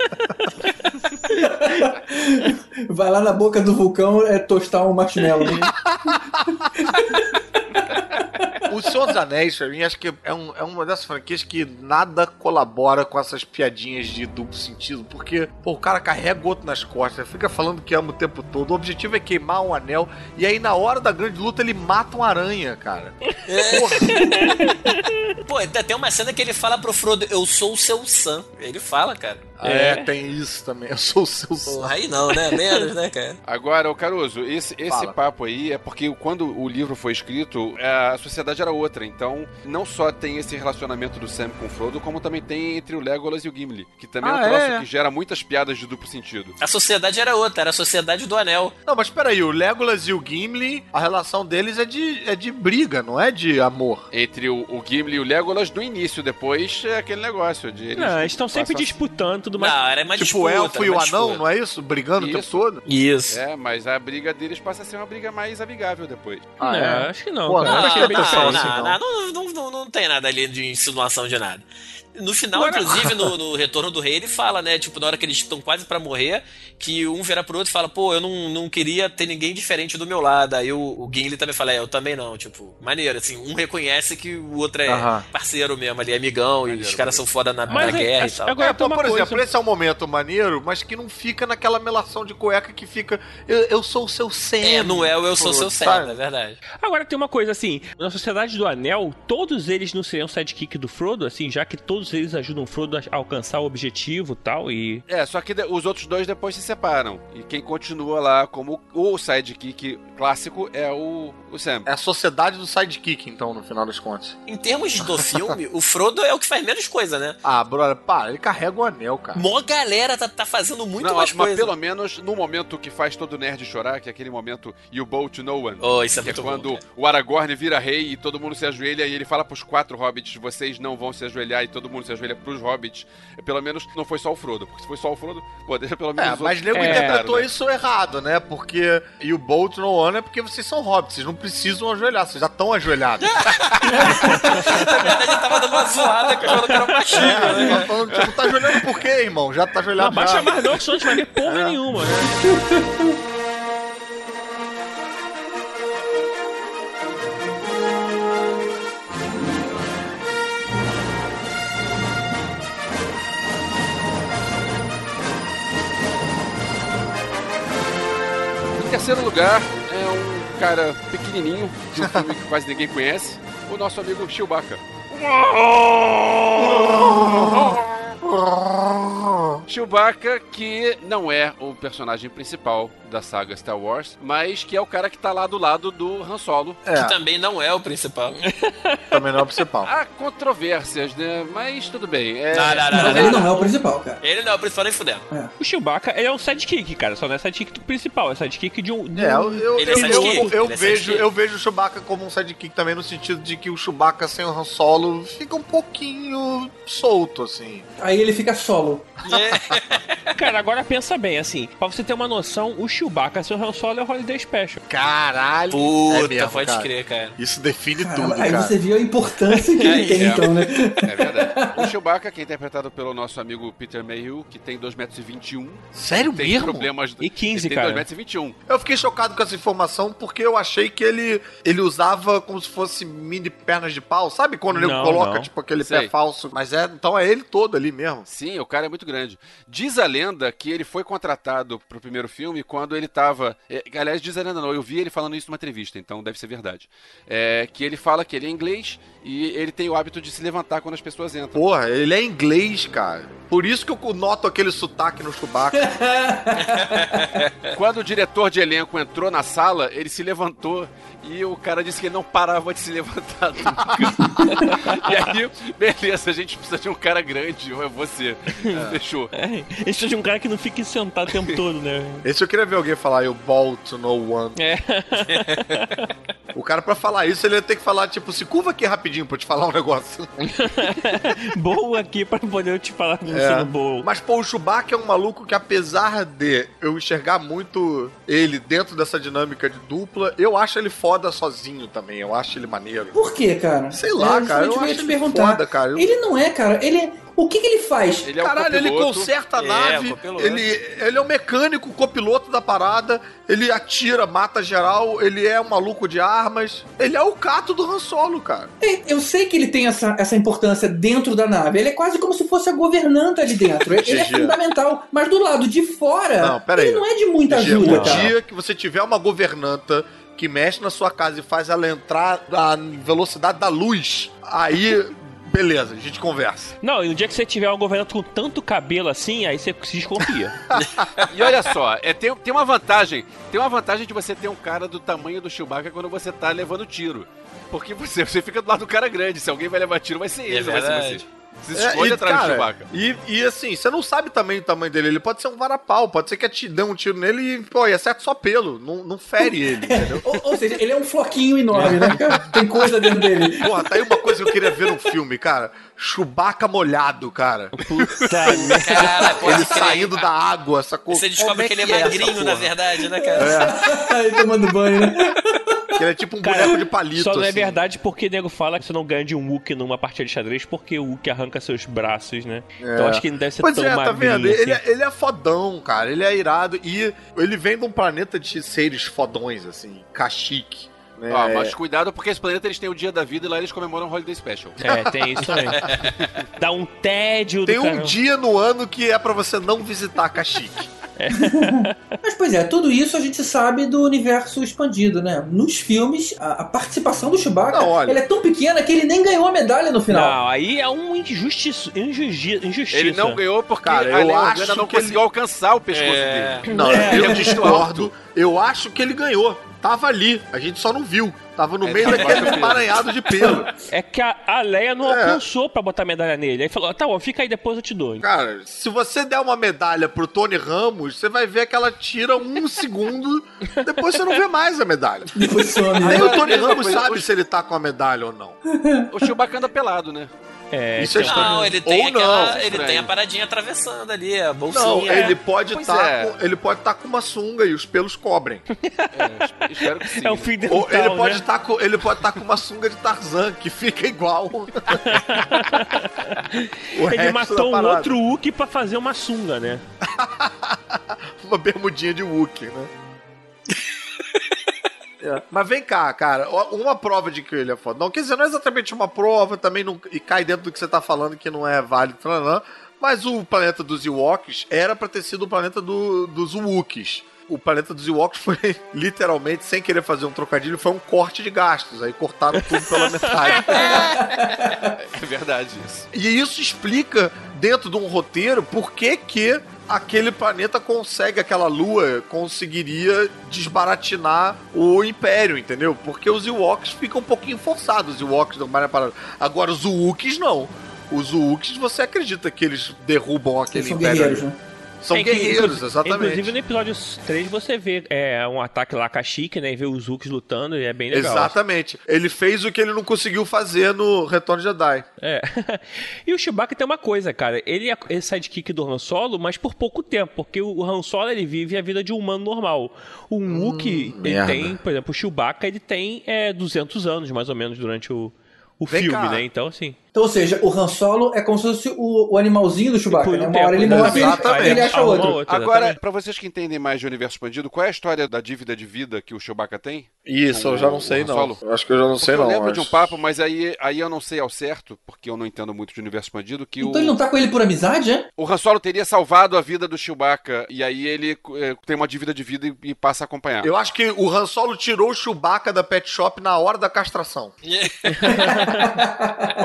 Vai lá na boca do vulcão é tostar um marshmallow. né? O Senhor dos Anéis, pra mim, acho que é, um- é uma dessas franquias que nada colabora com essas piadinhas de duplo sentido, porque, pô, o cara carrega o outro nas costas, fica falando que ama o tempo todo, o objetivo é queimar um anel, e aí na hora da grande luta ele mata uma aranha, cara. Pô, tem uma cena que ele fala pro Frodo, eu sou o seu Sam. Ele fala, cara. É, tem isso também, eu sou o seu Porra, aí não, né? Menos, né, cara? Agora, o Caruso, esse, esse Fala. papo aí é porque quando o livro foi escrito, a sociedade era outra. Então, não só tem esse relacionamento do Sam com o Frodo, como também tem entre o Legolas e o Gimli, que também é Ah, um troço é? que gera muitas piadas de duplo sentido. A sociedade era outra, era a sociedade do anel. Não, mas peraí, o Legolas e o Gimli, a relação deles é de, é de briga, não é de amor. Entre o, o Gimli e o Legolas no início, depois é aquele negócio de eles. Não, eles estão sempre disputando tudo mais. Não, era uma tipo, disputa. o elfo e era o uma anão, disputa. não é isso? Brigando o tempo Isso. todo? Isso. É, mas a briga deles passa a ser uma briga mais amigável depois. Ah, Não, é? acho que não. Pô, cara. não não, assim, não, não. não, não, não, não tem nada ali de insinuação de nada. No final, Agora- inclusive, no, no Retorno do Rei, ele fala, né? Tipo, na hora que eles estão quase pra morrer, que um vira pro outro e fala, pô, eu não, não queria ter ninguém diferente do meu lado. Aí o, o Gimli também fala, é, eu também não. Tipo, maneiro, assim, um reconhece que o outro é parceiro mesmo ali, amigão, e os caras são foda na, Mas na é- guerra é- e tal. agora- É, então, por coisa- exemplo, esse é um momento maneiro, mas que não fica naquela melação de cueca que fica. Eu, eu sou o seu Sam. É, não é o eu sou seu sabe? Sam, é verdade. Agora tem uma coisa assim, na Sociedade do Anel, todos eles não seriam sidekick do Frodo, assim, já que todos eles ajudam o Frodo a alcançar o objetivo tal, e... É, só que os outros dois depois se separam. E quem continua lá como o sidekick clássico é o, o Sam. É a sociedade do sidekick, então, no final das contas. Em termos do filme, o Frodo é o que faz menos coisa, né? Ah, brother, pá, ele carrega o anel, cara. Mó galera tá, tá fazendo muito Não, mais mas coisa. pelo menos no momento que faz todo nerd chorar, que é aquele momento You Bow to No One. Oh, isso é que é quando bom. o Aragorn vira rei e todo mundo se ajoelha e ele fala pros quatro hobbits, vocês não vão se ajoelhar e todo mundo se ajoelha pros hobbits. Pelo menos não foi só o Frodo, porque se foi só o Frodo, pô, deixa pelo menos É, mas nego É, interpretou né? isso errado, né? Porque. E o Bolt no One é porque vocês são hobbits, vocês não precisam ajoelhar, vocês já estão ajoelhados. Na verdade, eu tava dando uma zoada que eu que era machinho, É, né? tá falando, tipo, tá ajoelhando por quê, irmão? Já tá Não, ajoelhado. baixa já. mais não, que senão a gente vai ver porra É. nenhuma, né? Em terceiro lugar, é um cara pequenininho, de um filme que quase ninguém conhece, o nosso amigo Chewbacca. Chewbacca, que não é o personagem principal da saga Star Wars, mas que é o cara que tá lá do lado do Han Solo. É, Que também não é o principal. também não é o principal. Há controvérsias, né? Mas tudo bem. É... Não, não, não, não, ele não. é o principal, cara. Ele não é o principal nem fudendo. O Chewbacca, ele é um sidekick, cara. Só não é sidekick do principal, é sidekick de um. de É, eu, eu, Ele é eu, sidekick, eu- eu ele é vejo, sidekick. eu vejo o Chewbacca como um sidekick também, no sentido de que o Chewbacca sem o Han Solo fica um pouquinho solto, assim. Aí ele fica solo. Cara, agora pensa bem, assim, pra você ter uma noção, o Chewbacca sem o Han Solo é o Holiday Special. Caralho! Puta, É mesmo, pode cara. crer, cara. Isso define Caramba, tudo, aí cara. você viu a importância que ele Aí, tem, é. então, né? É verdade. O Chewbacca, que é interpretado pelo nosso amigo Peter Mayhew, que tem 2,21m. Sério Tem mesmo? problemas... E 15, ele cara. tem 2,21m. Eu fiquei chocado com essa informação porque eu achei que ele, ele usava como se fosse mini pernas de pau. Sabe quando ele Não, coloca, não. tipo, aquele Sei. pé falso? Mas é, então é ele todo ali mesmo. Sim, o cara é muito grande. Diz a lenda que ele foi contratado pro primeiro filme quando ele tava. É, aliás, diz a lenda não, eu vi ele falando isso numa entrevista, então deve ser verdade. É, que ele fala que ele é inglês e ele tem o hábito de se levantar quando as pessoas entram. Porra, ele é inglês, cara. Por isso que eu noto aquele sotaque no Chewbacca. Quando o diretor de elenco entrou na sala, ele se levantou e o cara disse que ele não parava de se levantar nunca. e aí, beleza, a gente precisa de um cara grande, ou é você. Fechou. É, ele precisa de um cara que não fique sentado o tempo todo, né? Esse eu queria ver alguém falar, eu ball to no one. É. O cara, pra falar isso, ele ia ter que falar, tipo, se curva aqui rapidinho pra eu te falar um negócio. Boa aqui pra poder eu te falar como É. sendo boa. Mas, pô, o Chewbacca é um maluco que, apesar de eu enxergar muito ele dentro dessa dinâmica de dupla, eu acho ele foda sozinho também. Eu acho ele maneiro. Por quê, cara? Sei lá, É, cara, eu justamente acho ia te ele perguntar. foda, cara. Eu- Ele não é, cara. Ele é... O que, que ele faz? Ele é Caralho, ele conserta a É, nave, copiloto. ele, ele é o mecânico, o copiloto da parada, ele atira, mata geral, ele é um maluco de armas, ele é o cato do Han Solo, cara. É, Eu sei que ele tem essa, essa importância dentro da nave. Ele é quase como se fosse a governanta ali dentro. Ele é Gigi. fundamental. Mas do lado de fora, Não, pera aí. ele não é de muita Dia- ajuda, o cara. dia que você tiver uma governanta que mexe na sua casa e faz ela entrar na velocidade da luz, aí, beleza, a gente conversa. Não, e no dia que você tiver um governante com tanto cabelo assim, aí você se desconfia. E olha só, é, tem, tem uma vantagem. Tem uma vantagem de você ter um cara do tamanho do Chewbacca quando você tá levando tiro. Porque você, você fica do lado do cara grande. Se alguém vai levar tiro, vai ser ele, É não vai ser você. Você se esconde e, atrás do cara, Chewbacca. E, e assim, você não sabe também o tamanho dele. Ele pode ser um varapau, pode ser que te dê um tiro nele e, pô, e acerta só pelo. Não, não fere ele, entendeu? Ou, ou seja, ele é um floquinho enorme, né? Tem coisa dentro dele. Porra, tá aí uma coisa que eu queria ver no filme, cara. Chewbacca molhado, cara. Puta merda. Cara, Ele crer. saindo da água, sacou? Você descobre é que ele é essa magrinho, na verdade, né, cara? Aí tomando banho, né? Que ele é tipo um Cara, boneco de palito, Só não é assim. verdade porque o nego fala que você não ganha de um Wookie numa partida de xadrez porque o Wookie arranca seus braços, né? Então acho que ele não deve ser Pois tão é, tá vendo? assim. Ele, é, ele é fodão, cara. Ele é irado. E ele vem de um planeta de seres fodões, assim. Kashyyyk. Né? Ó, mas cuidado porque esse planeta eles têm o dia da vida e lá eles comemoram o Holiday Special. É, tem isso também. Dá um tédio Tem do um caramba. dia no ano que é pra você não visitar Kashyyyk. Mas, pois é, tudo isso a gente sabe do universo expandido, né? Nos filmes, a, a participação do Chewbacca, Não, olha. ele é tão pequena que ele nem ganhou a medalha no final. Não, aí é um injustiça. Injusti injustiça. Ele não ganhou porque Cara, eu Leia acho não que conseguiu alcançar o pescoço É. dele. Não, É, eu ele é discordo. Eu acho que ele ganhou. Tava ali. A gente só não viu. Tava no É, meio daquele emaranhado de pelo. É que a, a Leia não É. alcançou pra botar medalha nele. Aí falou: tá bom, fica aí, depois eu te dou. Cara, se você der uma medalha pro Tony Ramos, você vai ver que ela tira um segundo, depois você não vê mais a medalha. Depois some, né? Nem o Tony Ramos sabe se ele tá com a medalha ou não. O Chewbacca anda pelado, né? É, Isso é então- estranho. Não, ele tem Ou aquela. não, ele estranho. tem a paradinha atravessando ali, a bolsinha. Não, é. ele pode Pois estar é. com, ele pode estar com uma sunga e os pelos cobrem. É, espero que sim. é o fim Ou ele pode né? estar com ele pode estar com uma sunga de Tarzan que fica igual. Ele matou um outro Wookie pra fazer uma sunga, né? uma bermudinha de Wookie, né? É. Mas vem cá, cara, uma prova de que ele é foda. Não, quer dizer, não é exatamente uma prova, também não, e cai dentro do que você tá falando que não é válido, não, mas o planeta dos Ewoks era pra ter sido o planeta do- dos Wookiees. O planeta dos Ewoks foi literalmente, sem querer fazer um trocadilho, foi um corte de gastos. Aí cortaram tudo pela metade. É verdade isso. E isso explica, dentro de um roteiro, por que, que aquele planeta consegue, aquela lua conseguiria desbaratinar o Império, entendeu? Porque os Ewoks ficam um pouquinho forçados, os Ewoks do Maria Parada. Agora os Wookiees não. Os Wookiees, você acredita que eles derrubam aquele Eles Império? né? São É que, guerreiros, exatamente. Inclusive no episódio 3 você vê é, um ataque lá com a Chique, né? E vê os Zooks lutando e é bem legal. Exatamente. Ele fez o que ele não conseguiu fazer no Retorno de Jedi. É. e o Chewbacca tem uma coisa, cara. Ele é é sidekick do Han Solo, mas por pouco tempo. Porque o Han Solo, ele vive a vida de um humano normal. O Wookiee, ele merda. tem... Por exemplo, o Chewbacca, ele tem é, 200 anos, mais ou menos, durante o, o Vem filme, cá. né? Então, assim... Então, ou seja, o Han Solo é como se fosse o, o animalzinho do Chewbacca, Por né? um Uma hora tempo, ele morre e ele acha outro. outro, Agora, pra vocês que entendem mais de universo expandido, qual é a história da dívida de vida que o Chewbacca tem? Isso, eu já não O- sei o não. Eu acho que eu já não Porque sei eu não. lembro de um mas- papo, mas aí, aí eu não sei ao certo, porque eu não entendo muito de universo expandido, que Então o, ele não tá com ele por amizade, é? o Han Solo teria salvado a vida do Chewbacca, e aí ele eh, tem uma dívida de vida e, e passa a acompanhar. Eu acho que o Han Solo tirou o Chewbacca da pet shop na hora da castração.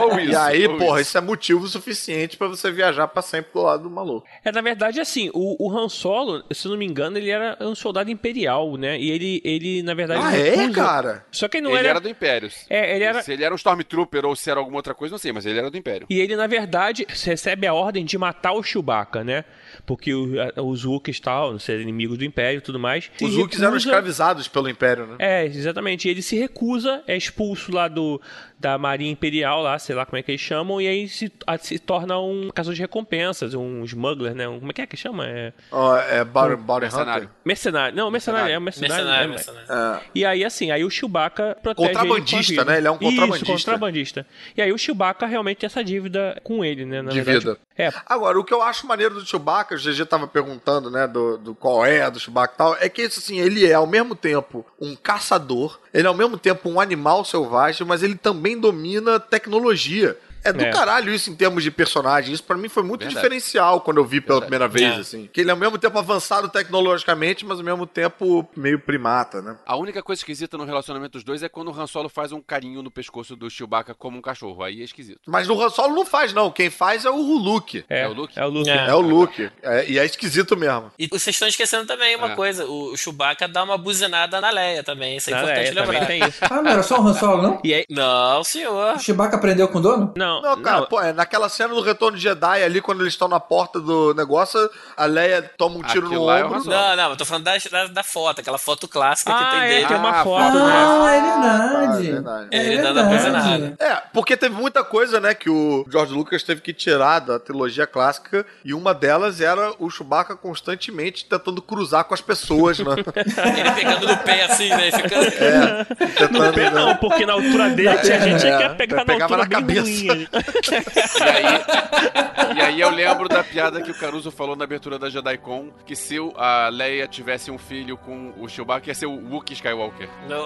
Ou isso, aí, porra, isso. é motivo suficiente pra você viajar pra sempre do lado do maluco. É, na verdade, assim, o, o Han Solo, se eu não me engano, ele era um soldado imperial, né? E ele, ele na verdade... Ah, é, recusa- cara? Só que ele não Ele era... era do Império. É, ele era... Se ele era um Stormtrooper ou se era alguma outra coisa, não sei, mas ele era do Império. E ele, na verdade, recebe a ordem de matar o Chewbacca, né? Porque o- a- os Wookiees tal, ser inimigos do Império e tudo mais. Os Wookiees eram recusa- escravizados pelo Império, né? É, exatamente. E ele se recusa, é expulso lá do, da Marinha Imperial, lá, sei lá como é que eles chamam, e aí se, a- se torna um caçador de recompensas, um smuggler, né? Um, como é que é que chama? É Ó, é Bounty Hunter. Mercenário. mercenário. Não, mercenário, é um mercenário. Mercenário, é, mercenário. É. E aí, assim, aí o Chewbacca protege ele Contrabandista, vida. né? Ele é um contrabandista. Isso, contrabandista. E aí o Chewbacca realmente tem essa dívida com ele, né? Na De verdade. vida. É, Agora, o que eu acho maneiro do Chewbacca, o GG tava perguntando, né, do, do qual é do Chewbacca e tal, é que, assim, ele é ao mesmo tempo um caçador, ele é ao mesmo tempo um animal selvagem, mas ele também domina tecnologia. É do É. caralho isso em termos de personagem. Isso pra mim foi muito Verdade. diferencial quando eu vi pela primeira vez, É. assim. Que ele é ao mesmo tempo avançado tecnologicamente, mas ao mesmo tempo meio primata, né? A única coisa esquisita no relacionamento dos dois é quando o Han Solo faz um carinho no pescoço do Chewbacca como um cachorro. Aí é esquisito. Mas no Han Solo não faz, não. Quem faz é o Luke. é, É o Luke? É o Luke. É. É o Luke. É, e é esquisito mesmo. E vocês estão esquecendo também uma É. coisa: o Chewbacca dá uma buzinada na Leia também. Isso é Na importante Leia lembrar. tem isso. Ah, não era só o Han Solo, não? E aí, Não, senhor. O Chewbacca aprendeu com o dono? não, Não, cara, não, pô, é naquela cena do Retorno de Jedi ali, quando eles estão na porta do negócio, a Leia toma um tiro Aquilo no é ombro. Solo. Não, não, eu tô falando da, da, da foto, aquela foto clássica que Ah, tem é, dele. tem uma Ah, foto, né? Ah, é Ah, verdade. é verdade. É Ele a verdade. buzinada. É, porque teve muita coisa, né, que o George Lucas teve que tirar da trilogia clássica, e uma delas era o Chewbacca constantemente tentando cruzar com as pessoas, né? Ele pegando no pé assim, né? Ficando... É, tentando, Não, pé não, porque na altura dele tinha gente que É, ia pegar na altura na bem cabeça. ruim. E aí, e aí eu lembro da piada que o Caruso falou na abertura da JediCon, que se a Leia tivesse um filho com o Chewbacca, ia ser o Wookiee Skywalker. Não.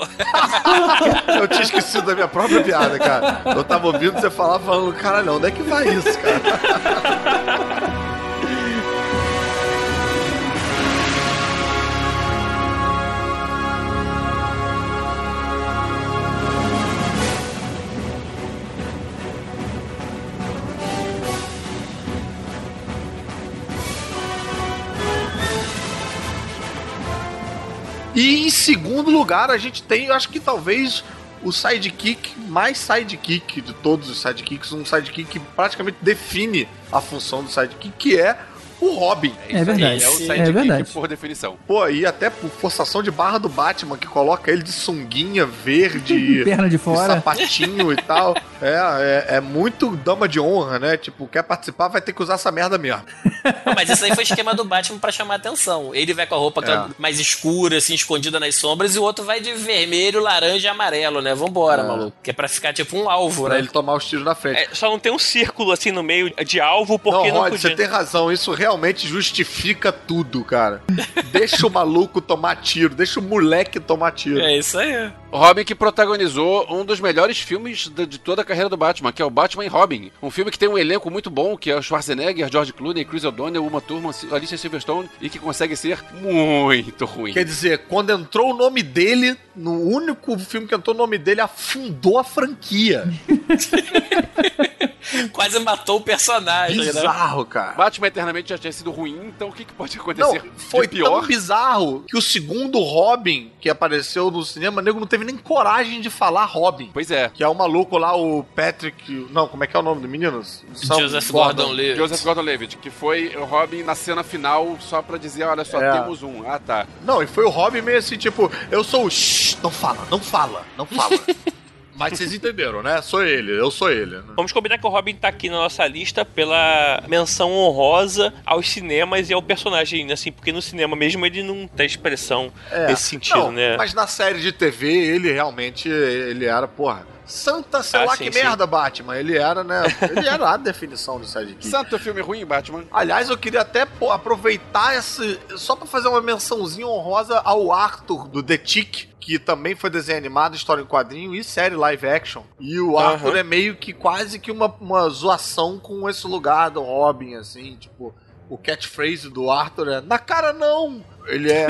Eu tinha esquecido da minha própria piada, cara. Eu tava ouvindo você falar, falando, caralho, onde é que vai isso, cara? segundo lugar, a gente tem, eu acho que talvez o sidekick mais sidekick de todos os sidekicks, um sidekick que praticamente define a função do sidekick, que é o Robin. É verdade. É o. É sidekick verdade. por definição. Pô, e até por forçação de barra do Batman, que coloca ele de sunguinha verde, Perna de de fora. sapatinho e tal. É, é, é muito dama de honra, né? Tipo, quer participar, vai ter que usar essa merda mesmo. Não, mas isso aí foi esquema do Batman pra chamar atenção. Ele vai com a roupa É. mais escura, assim, escondida nas sombras, e o outro vai de vermelho, laranja e amarelo, né? Vambora, É. maluco. Que é pra ficar tipo um alvo, Pra né? ele tomar os tiros na frente. É, só não tem um círculo assim no meio de alvo, porque não, não, Rod, podia. você tem razão. Isso realmente justifica tudo, cara. deixa o maluco tomar tiro, deixa o moleque tomar tiro. É isso aí. Robin que protagonizou um dos melhores filmes de, de toda a carreira do Batman, que é o Batman e Robin. Um filme que tem um elenco muito bom, que é o Schwarzenegger, George Clooney, Chris O'Donnell, Uma Thurman, Alicia Silverstone, e que consegue ser muito ruim. Quer dizer, quando entrou o nome dele, no único filme que entrou o nome dele, afundou a franquia. Quase matou o personagem, né? Bizarro, cara. Batman Eternamente já tinha sido ruim, então o que, que pode Não, acontecer foi de pior? tão bizarro que o segundo Robin que apareceu no cinema, nego não teve nem coragem de falar Robin. Pois é. Que é o maluco lá, o Patrick. Não, como é que é o nome do menino? Sam Joseph Gordon-Levitt. Joseph Gordon-Levitt, que foi o Robin na cena final só pra dizer, olha só, É. temos um. Ah, tá. Não, e foi o Robin meio assim, tipo, eu sou o. Shh, não fala, não fala, não fala. Mas vocês entenderam, né? Sou ele, eu sou ele. né? Vamos combinar que o Robin tá aqui na nossa lista pela menção honrosa aos cinemas e ao personagem, assim, porque no cinema mesmo ele não tem expressão É, nesse sentido, não, né? Mas na série de TV, ele realmente, ele era, porra, santa, sei Ah, lá sim, que sim. merda, Batman. Ele era, né? Ele era a definição do sidekick. Santo filme ruim, Batman. Aliás, eu queria até pô, aproveitar esse. Só pra fazer uma mençãozinha honrosa ao Arthur do The Tick, que também foi desenho animado, história em quadrinho e série live action. E o Arthur é meio que quase que uma, uma zoação com esse lugar do Robin, assim, tipo. O catchphrase do Arthur é na cara não! Ele é.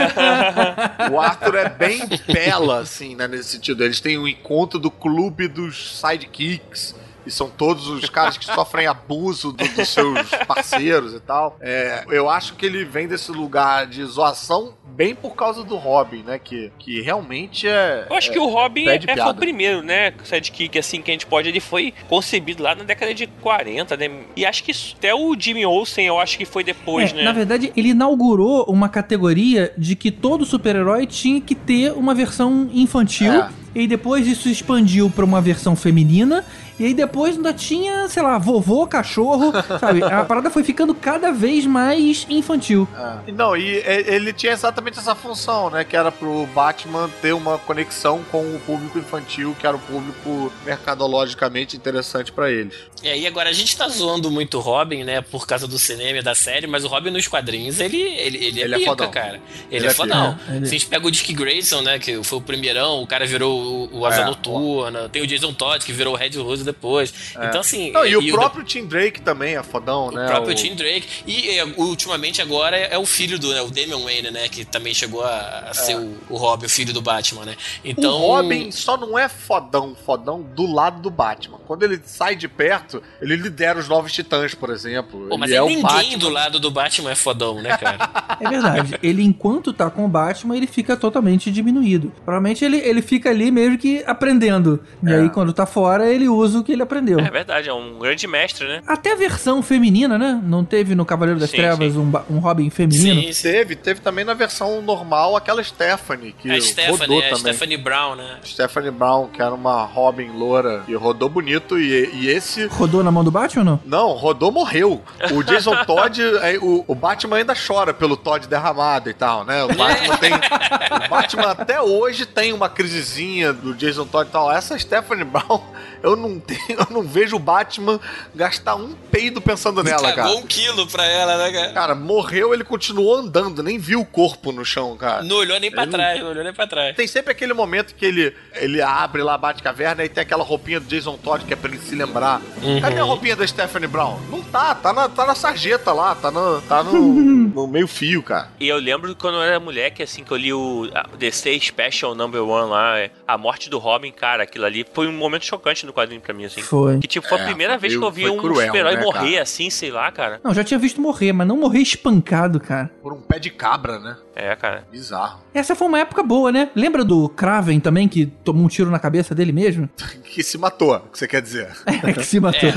o Arthur é bem bela, assim, né, nesse sentido. Eles têm um encontro do clube dos sidekicks. E são todos os caras que sofrem abuso do- dos seus parceiros e tal. É, eu acho que ele vem desse lugar de zoação bem por causa do Robin, né? Que, que realmente é. Eu acho que o Robin é, é, foi o primeiro, né? Sidekick, assim, que a gente pode. Ele foi concebido lá na década de 40, né? E acho que até o Jimmy Olsen, eu acho que foi depois, É, né? Na verdade, ele inaugurou uma categoria de que todo super-herói tinha que ter uma versão infantil. É. E depois isso expandiu pra uma versão feminina. E aí depois ainda tinha, sei lá, vovô, cachorro, sabe? A parada foi ficando cada vez mais infantil. É. Não, e é- ele tinha exatamente essa função, né? Que era pro Batman ter uma conexão com o público infantil, que era o público mercadologicamente interessante pra eles. E aí agora a gente tá zoando muito o Robin, né? Por causa do cinema e da série, mas o Robin nos quadrinhos, ele, ele, ele, Ele é é pica, fodão. cara. Ele, Ele é, é fodão. É, ele- Se a gente pega o Dick Grayson, né? Que foi o primeirão, o cara virou o, o Asa É, Noturna. Tem o Jason Todd, que virou o Red Rose depois. Então, assim. Não, e, o o próprio Tim Drake também é fodão, O né? próprio O- Tim Drake. E é, ultimamente agora é, é o filho do, né, o Damian Wayne, né? Que também chegou a, a ser o, o Robin, o filho do Batman, né? Então. É. O Robin só não é fodão, fodão do lado do Batman. Quando ele sai de perto, ele lidera os Novos Titãs, por exemplo. Pô, mas ele é o ninguém Batman. do lado do Batman é fodão, né, cara? É verdade. ele, enquanto tá com o Batman, ele fica totalmente diminuído. Provavelmente ele, ele fica ali meio que aprendendo. E É. aí, quando tá fora, ele usa o que ele aprendeu. É verdade, é um grande mestre, né? Até a versão feminina, né? Não teve no Cavaleiro das Sim, Trevas sim. Um, um Robin feminino? sim, sim. Teve, teve também na versão normal aquela Stephanie, que A Stephanie, rodou é a também. Stephanie Brown, né? Stephanie Brown, que era uma Robin loura e rodou bonito, e, e esse. Rodou na mão do Batman ou não? Não, rodou, morreu. O Jason Todd, é, o, o Batman ainda chora pelo Todd derramado e tal, né? O Batman tem. O Batman até hoje tem uma crisezinha do Jason Todd e tal. Essa Stephanie Brown, eu não tenho, eu não vejo o Batman gastar um peido pensando nela, Cagou cara. um quilo pra ela, né, cara? Cara, morreu, ele continuou andando, nem viu o corpo no chão, cara. Não olhou nem pra Ele trás, não olhou nem pra trás. Tem sempre aquele momento que ele, ele abre lá, bate caverna e tem aquela roupinha do Jason Todd que é pra ele se lembrar. Cadê a roupinha da Stephanie Brown? Não tá, tá na, tá na sarjeta lá, tá no, tá no, no meio fio, cara. E eu lembro quando eu era moleque, assim, que eu li o a- o DC Special Number One lá, é, a morte do Robin, cara, aquilo ali foi um momento chocante no quadrinho pra mim, assim. Foi. Que tipo, foi a É, primeira vez que eu vi um cruel, super-herói né, morrer cara? assim, sei lá, cara. Não, já tinha visto morrer, mas não morrer espancado, cara. Por um pé de cabra, né? É, cara. Bizarro. Essa foi uma época boa, né? Lembra do Kraven também, que tomou um tiro na cabeça dele mesmo? Que se matou, o que você quer dizer? que se matou.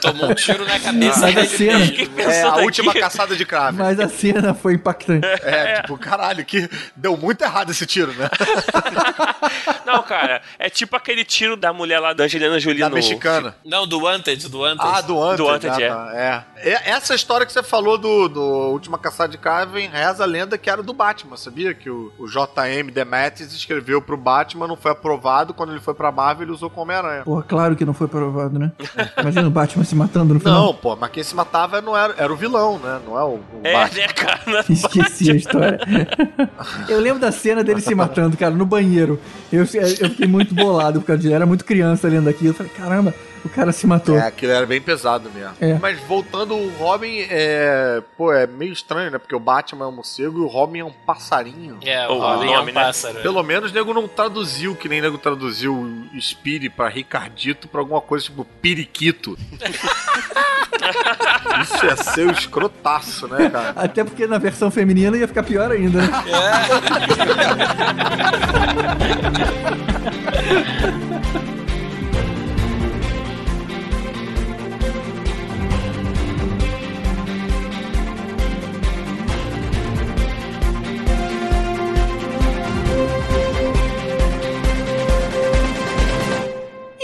Tomou um tiro na cabeça Mas a dele cena- É a pensando última caçada de crave. Mas a cena foi impactante. É, tipo, caralho, que deu muito errado esse tiro, né? Não, cara, é tipo aquele tiro da mulher lá da Angelina Jolie Da no... mexicana. Não, do Wanted, do Wanted. Ah, do Wanted. Do Wanted, ah, é. tá, é. E Essa história que você falou do, do Última Caçada de Kraven, reza a lenda que era do Batman, sabia? Que o, o J.M. Demetrius escreveu pro Batman, não foi aprovado, quando ele foi pra Marvel ele usou como Homem-Aranha. Porra, claro que não foi provado, né? Imagina o Batman se matando no final. Não, pô, mas quem se matava não era, era o vilão, né? Não é o, o É, Batman. né, cara? Esqueci a história. eu lembro da cena dele se matando, cara, no banheiro. Eu, eu fiquei muito bolado, porque eu era muito criança lendo aquilo. Eu falei, Caramba, o cara se matou. É, aquilo era bem pesado mesmo. É. Mas voltando, o Robin é. Pô, é meio estranho, né? Porque o Batman é um morcego e o Robin é um passarinho. É, o O Robin é nome, um né? pássaro. Pelo menos o nego não traduziu, que nem o nego traduziu o Spiri pra Ricardito pra alguma coisa tipo Periquito. Isso ia ser o escrotaço, né, cara? Até porque na versão feminina ia ficar pior ainda, né?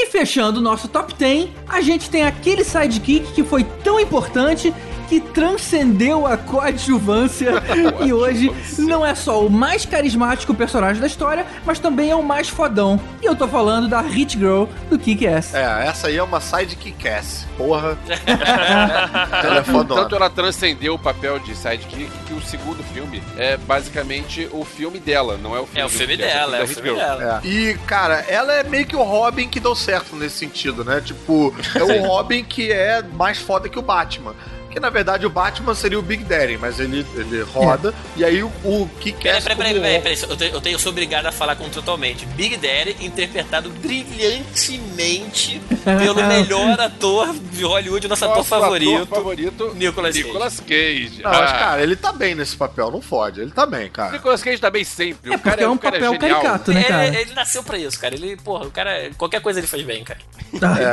E fechando o nosso top 10, a gente tem aquele sidekick que foi tão importante que transcendeu a coadjuvância e hoje não é só o mais carismático personagem da história, mas também é o mais fodão. E eu tô falando da Hit Girl do Kick-Ass. É, essa aí é uma sidekick-ass. Porra. Ela é fodona. Tanto ela transcendeu o papel de sidekick que o segundo filme é basicamente o filme dela, não é o filme É o filme é dela, é o filme Girl. dela. É. E, cara, ela é meio que o Robin que deu certo nesse sentido, né? Tipo, é o Robin que é mais foda que o Batman. Que na verdade o Batman seria o Big Daddy, mas ele, ele roda. E aí o, o que quer. Peraí, peraí, peraí, peraí, peraí, eu tenho, eu tenho sou obrigado a falar com totalmente. Big Daddy interpretado brilhantemente pelo melhor ator de Hollywood, nosso ator Nosso favorito, ator favorito, Nicolas Cage. Nicolas Cage. Não, mas, Ah, cara, ele tá bem nesse papel, não fode. Ele tá bem, cara. Nicolas Cage tá bem sempre. É o cara porque é um cara papel genial. caricato, né, cara? Ele, ele nasceu pra isso, cara. Ele, porra, o cara, qualquer coisa ele faz bem, cara.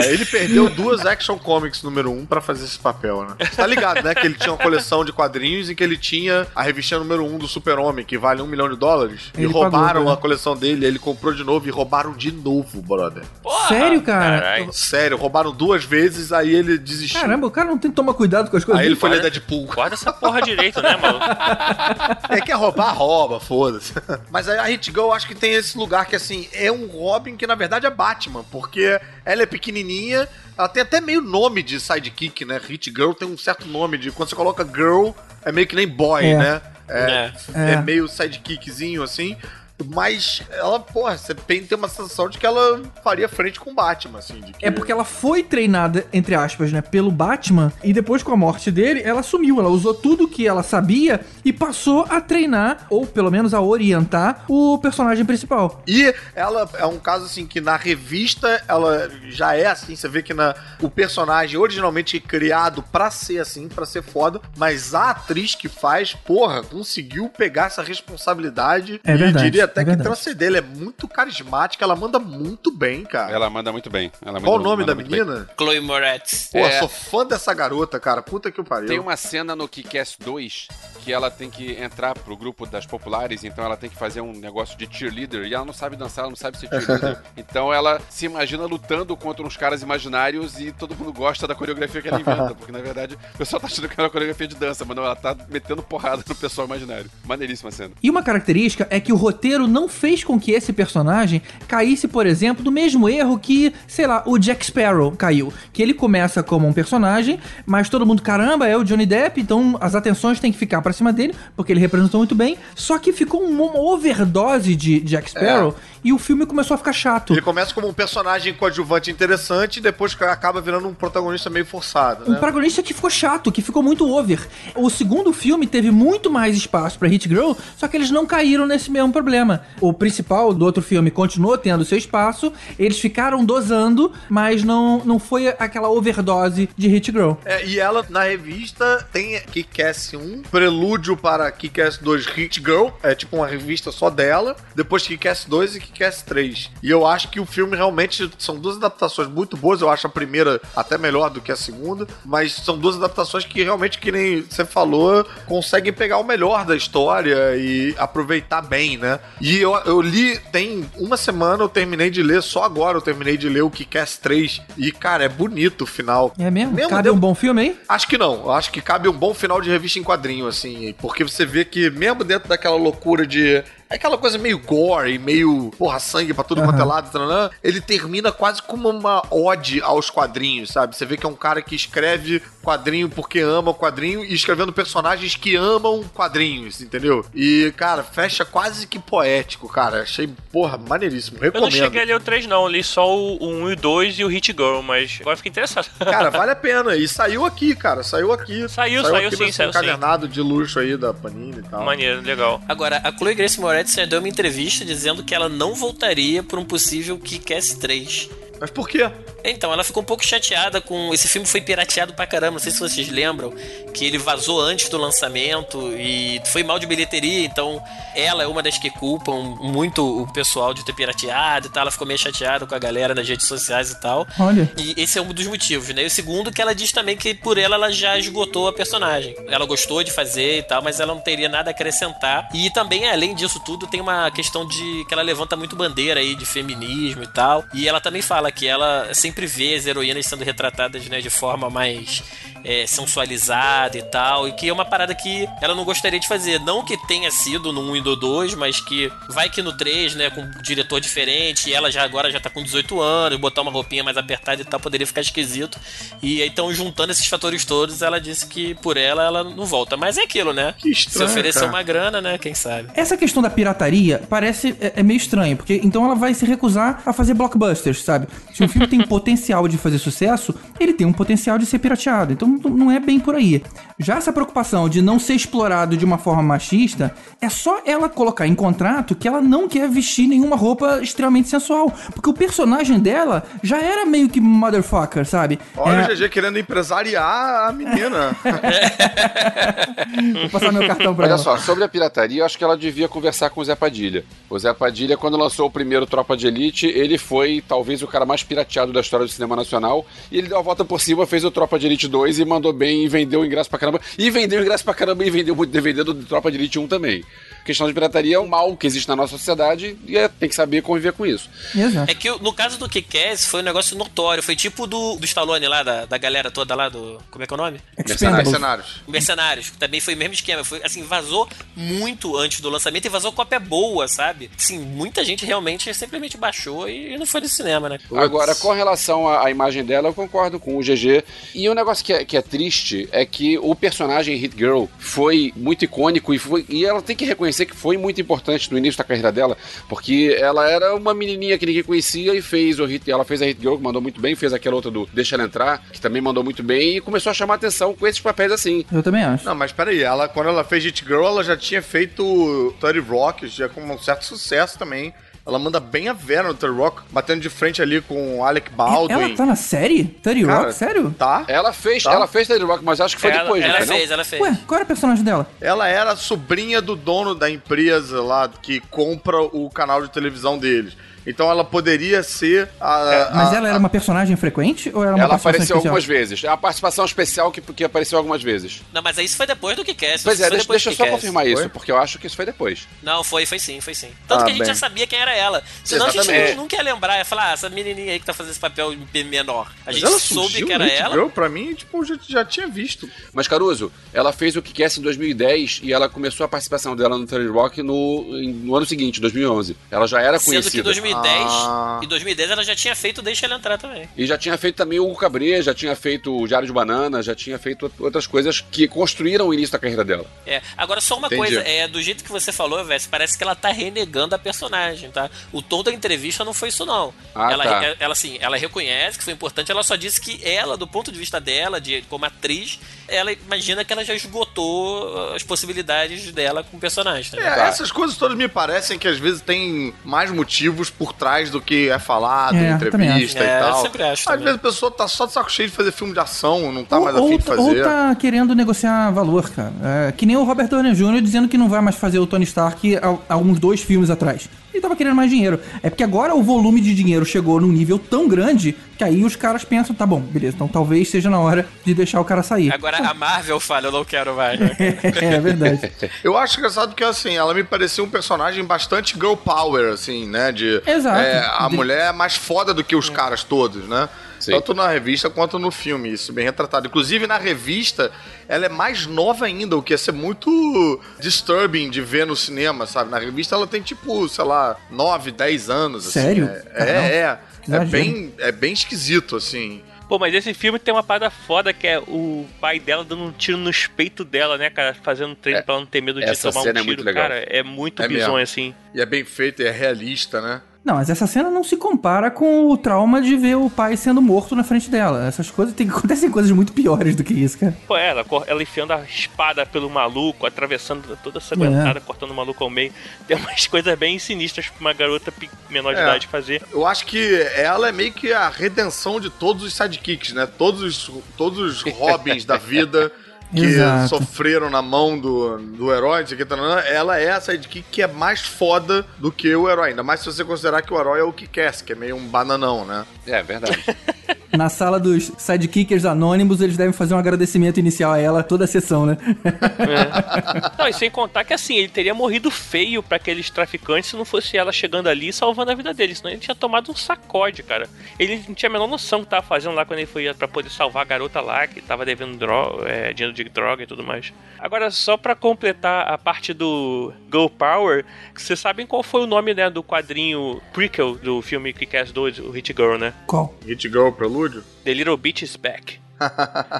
É, ele perdeu duas Action Comics número um pra fazer esse papel, né? Você tá ligado, né? Que ele tinha uma coleção de quadrinhos em que ele tinha a revistinha número um do Super-Homem, que vale um milhão de dólares. Ele e roubaram pagou, né? a coleção dele, ele comprou de novo e roubaram de novo, brother. Porra, Sério, cara? Caralho. Sério, roubaram duas vezes, aí ele desistiu. Caramba, o cara não tem que tomar cuidado com as coisas. Aí ele foi ler Deadpool. Guarda essa porra direito, né, maluco? É, quer roubar, rouba, foda-se. Mas aí a Hit Girl, eu acho que tem esse lugar que, assim, é um Robin que, na verdade, é Batman. Porque ela é pequenininha, ela tem até meio nome de sidekick, né? Hit Girl tem um certo nome de... Quando você coloca girl, é meio que nem boy, É. né? É, É. é meio sidekickzinho, assim. Mas ela, porra, você tem, tem uma sensação de que ela faria frente com o Batman, assim. Que... É porque ela foi treinada, entre aspas, né, pelo Batman, e depois com a morte dele, ela sumiu. Ela usou tudo que ela sabia e passou a treinar, ou pelo menos a orientar, o personagem principal. E ela é um caso assim que na revista ela já é assim, você vê que na, o personagem originalmente criado pra ser assim, pra ser foda, mas a atriz que faz, porra, conseguiu pegar essa responsabilidade É e verdade, diria até é que transcender. Ela é muito carismática, ela manda muito bem, cara. Ela manda muito bem. Ela Qual o nome manda da muito bem. menina? Chloe Moretz. Pô, É. sou fã dessa garota, cara. Puta que pariu. Tem uma cena no Kick-Ass 2 que ela tem que entrar pro grupo das populares, então ela tem que fazer um negócio de cheerleader e ela não sabe dançar, ela não sabe ser cheerleader. então ela se imagina lutando contra uns caras imaginários e todo mundo gosta da coreografia que ela inventa, porque na verdade o pessoal tá achando que é uma coreografia de dança, mas não, ela tá metendo porrada no pessoal imaginário. Maneiríssima cena. E uma característica é que o roteiro não fez com que esse personagem caísse, por exemplo, do mesmo erro que, sei lá, o Jack Sparrow caiu. Que ele começa como um personagem, mas todo mundo, caramba, é o Johnny Depp, então as atenções têm que ficar pra cima dele, porque ele representou muito bem. Só que ficou uma overdose de Jack Sparrow e o filme começou a ficar chato. Ele começa como um personagem coadjuvante interessante e depois acaba virando um protagonista meio forçado, Um né? protagonista que ficou chato, que ficou muito over. O segundo filme teve muito mais espaço pra Hit Girl, só que eles não caíram nesse mesmo problema. O principal do outro filme continuou tendo seu espaço, eles ficaram dosando, mas não, não foi aquela overdose de Hit Girl. É, e ela, na revista, tem Kick-Ass 1, prelúdio para Kick-Ass 2 Hit Girl, é tipo uma revista só dela, depois Kick-Ass 2 e Kick-Ass 3. E eu acho que o filme realmente são duas adaptações muito boas, eu acho a primeira até melhor do que a segunda, mas são duas adaptações que realmente, que nem você falou, conseguem pegar o melhor da história e aproveitar bem, né? E eu, eu li, tem uma semana eu terminei de ler, só agora eu terminei de ler o Kick-Ass 3, e cara, é bonito o final. É mesmo? Mesmo Cabe deu- um bom filme aí? Acho que não. Acho que cabe um bom final de revista em quadrinho, assim. Porque você vê que, mesmo dentro daquela loucura de aquela coisa meio gore, meio, porra, sangue pra tudo quanto é lado, taranã, ele termina quase como uma ode aos quadrinhos, sabe? Você vê que é um cara que escreve quadrinho porque ama o quadrinho e escrevendo personagens que amam quadrinhos, entendeu? E, cara, fecha quase que poético, cara. Achei, porra, maneiríssimo. Eu não Recomendo. cheguei a ler o 3, não. Li só o 1 e o 2 e o Hit Girl, mas agora fiquei interessado. Cara, vale a pena. E saiu aqui, cara. Saiu aqui. Saiu, saiu aqui sim, saiu sim. encadernado de luxo aí da Panini e tal. Maneiro, legal. Agora, a Chloe Grace Moretz já deu uma entrevista dizendo que ela não voltaria por um possível Kick-Ass 3. Mas por quê? Então, ela ficou um pouco chateada com. Esse filme foi pirateado pra caramba, não sei se vocês lembram, que ele vazou antes do lançamento e foi mal de bilheteria, então ela é uma das que culpam muito o pessoal de ter pirateado e tal. Ela ficou meio chateada com a galera nas redes sociais e tal. Olha. E esse é um dos motivos, né? E o segundo, que ela diz também que por ela ela já esgotou a personagem. Ela gostou de fazer e tal, mas ela não teria nada a acrescentar. E também, além disso tudo, tem uma questão de que ela levanta muito bandeira aí de feminismo e tal. E ela também fala que ela sempre vê as heroínas sendo retratadas, né, de forma mais é, sensualizada e tal. E que é uma parada que ela não gostaria de fazer. Não que tenha sido no 1 e no 2, mas que vai que no 3, né, com um diretor diferente, e ela já agora já tá com 18 anos, botar uma roupinha mais apertada e tal, poderia ficar esquisito. E aí, então, juntando esses fatores todos, ela disse que por ela, ela não volta. Mas é aquilo, né? Que estranho, Se oferecer cara. uma grana, né? Quem sabe? Essa questão da pirataria parece é, é meio estranho, porque então ela vai se recusar a fazer blockbusters, sabe? Se um filme tem potencial de fazer sucesso, ele tem um potencial de ser pirateado. Então não- é bem por aí. Já essa preocupação de não ser explorado de uma forma machista, é só ela colocar em contrato que ela não quer vestir nenhuma roupa extremamente sensual. Porque o personagem dela já era meio que motherfucker, sabe? Olha É, o GG querendo empresariar a menina. Vou passar meu cartão pra Olha ela. só, sobre a pirataria, eu acho que ela devia conversar com o Zé Padilha. O Zé Padilha, quando lançou o primeiro Tropa de Elite, ele foi talvez o cara mais pirateado da história do cinema nacional. E ele deu a volta por cima, fez o Tropa de Elite 2 e mandou bem e vendeu ingresso pra caramba. E vendeu ingresso pra caramba e vendeu muito DVD do Tropa de Elite 1 também. Questão de pirataria é um mal que existe na nossa sociedade e é, tem que saber conviver com isso. Exato. É que no caso do Kick-Ass foi um negócio notório. Foi tipo do, do Stallone lá, da, da galera toda lá do. Como é que é o nome? Expendables. Mercenários. Mercenários. Também foi o mesmo esquema. Foi assim, vazou muito antes do lançamento e vazou cópia boa, sabe? Sim, muita gente realmente simplesmente baixou e não foi no cinema, né? Agora, com relação à, à imagem dela, eu concordo com o GG. E um negócio que é, que é triste é que o personagem Hit Girl foi muito icônico e, foi- e ela tem que reconhecer que foi muito importante no início da carreira dela, porque ela era uma menininha que ninguém conhecia e fez o Hit, ela fez a Hit Girl, que mandou muito bem, fez aquela outra do Deixa Ela Entrar, que também mandou muito bem e começou a chamar atenção com esses papéis assim. Eu também acho. Não, mas peraí, ela, quando ela fez Hit Girl, ela já tinha feito 30 Rock, já com um certo sucesso também. Ela manda bem a Vera no 30 Rock, batendo de frente ali com o Alec Baldwin. Ela tá na série? 30 Cara, Rock? Sério? Tá. Ela fez, Tá. ela fez Teddy Rock, mas acho que foi ela depois, ela não foi, fez, ela fez. Ué, qual era o personagem dela? Ela era sobrinha do dono da empresa lá que compra o canal de televisão deles. Então ela poderia ser a. Mas a- ela era uma personagem frequente ou era uma Ela apareceu especial? algumas vezes. É uma participação especial que, que apareceu algumas vezes. Não, mas isso foi depois do Kick-Ass. Pois isso é, deixa, deixa eu só confirmar Foi? isso, porque eu acho que isso foi depois. Não, foi, foi sim, foi sim. Tanto Ah, que a gente bem. já sabia quem era ela. Senão a gente Exatamente. não, nunca ia lembrar, ia falar, ah, essa menininha aí que tá fazendo esse papel menor. A gente ela soube surgiu que era ela. Girl, pra mim, tipo, já, já tinha visto. Mas Caruso, ela fez o que em 2010 e ela começou a participação dela no Third Rock no, no ano seguinte, 2011. Ela já era Sendo que conhecida. 2010, Ah. e 2010 ela já tinha feito Deixa Ela Entrar também. E já tinha feito também o Hugo Cabré, já tinha feito o Diário de Banana, já tinha feito outras coisas que construíram o início da carreira dela. É, agora só uma Entendi. coisa, é, do jeito que você falou, Vess, parece que ela tá renegando a personagem, tá? O tom da entrevista não foi isso, não. Ah, ela, tá. ela, assim, ela reconhece que foi importante, ela só disse que ela, do ponto de vista dela, de, como atriz, ela imagina que ela já esgotou uh, as possibilidades dela com o personagem, tá? É, essas coisas todas me parecem que às vezes tem mais motivos por trás do que é falado É, eu entrevista acho. e É, eu tal. sempre acho Às também. vezes a pessoa tá só de saco cheio de fazer filme de ação, não tá ou, mais afim ou de fazer. ou tá querendo negociar valor, cara. É, que nem o Robert Downey Jr. dizendo que não vai mais fazer o Tony Stark há, há uns dois filmes atrás. Ele tava querendo mais dinheiro. É porque agora o volume de dinheiro chegou num nível tão grande que aí os caras pensam, tá bom, beleza, então talvez seja na hora de deixar o cara sair. Agora a Marvel fala, eu não quero mais. né? é verdade. Eu acho engraçado porque, assim, ela me parecia um personagem bastante girl power, assim, né? De, Exato. é, a De- mulher é mais foda do que os caras todos, né? Sim. Tanto na revista quanto no filme, isso bem retratado. Inclusive, na revista, ela é mais nova ainda, o que ia ser muito disturbing de ver no cinema, sabe? Na revista ela tem tipo, sei lá, 9, 10 anos. assim. Sério? É, é, é. É Imagino. bem, é bem esquisito, assim. Pô, mas esse filme tem uma parada foda que é o pai dela dando um tiro nos peitos dela, né, cara? Fazendo treino É, pra ela não ter medo de tomar um é tiro. muito legal. Cara, é muito É bizonho, mesmo. assim. E é bem feito, e é realista, né? Não, mas essa cena não se compara com o trauma de ver o pai sendo morto na frente dela. Essas coisas tem acontecem coisas muito piores do que isso, cara. Pô, ela, cor- ela enfiando a espada pelo maluco, atravessando toda sanguentada, É. cortando o maluco ao meio. Tem umas coisas bem sinistras pra uma garota menor de É. idade fazer. Eu acho que ela é meio que a redenção de todos os sidekicks, né? Todos os, todos os Robins da vida que Exato. sofreram na mão do, do herói, não sei o que, tarana, ela é a sidekick que é mais foda do que o herói. Ainda mais se você considerar que o herói é o que quer, que é meio um bananão, né? É verdade. Na sala dos sidekickers anônimos, eles devem fazer um agradecimento inicial a ela toda a sessão, né? É. Não, e sem contar que assim, ele teria morrido feio pra aqueles traficantes se não fosse ela chegando ali e salvando a vida dele. Senão ele tinha tomado um sacode, cara. Ele não tinha a menor noção do que tava fazendo lá quando ele foi pra poder salvar a garota lá, que tava devendo dro é, dinheiro de droga e tudo mais. Agora, só pra completar a parte do Go Power, vocês sabem qual foi o nome né, do quadrinho prequel do filme Kick-Ass 2, o Hit Girl, né? Qual? Hit Girl Prelúdio? The Little Bitch is Back.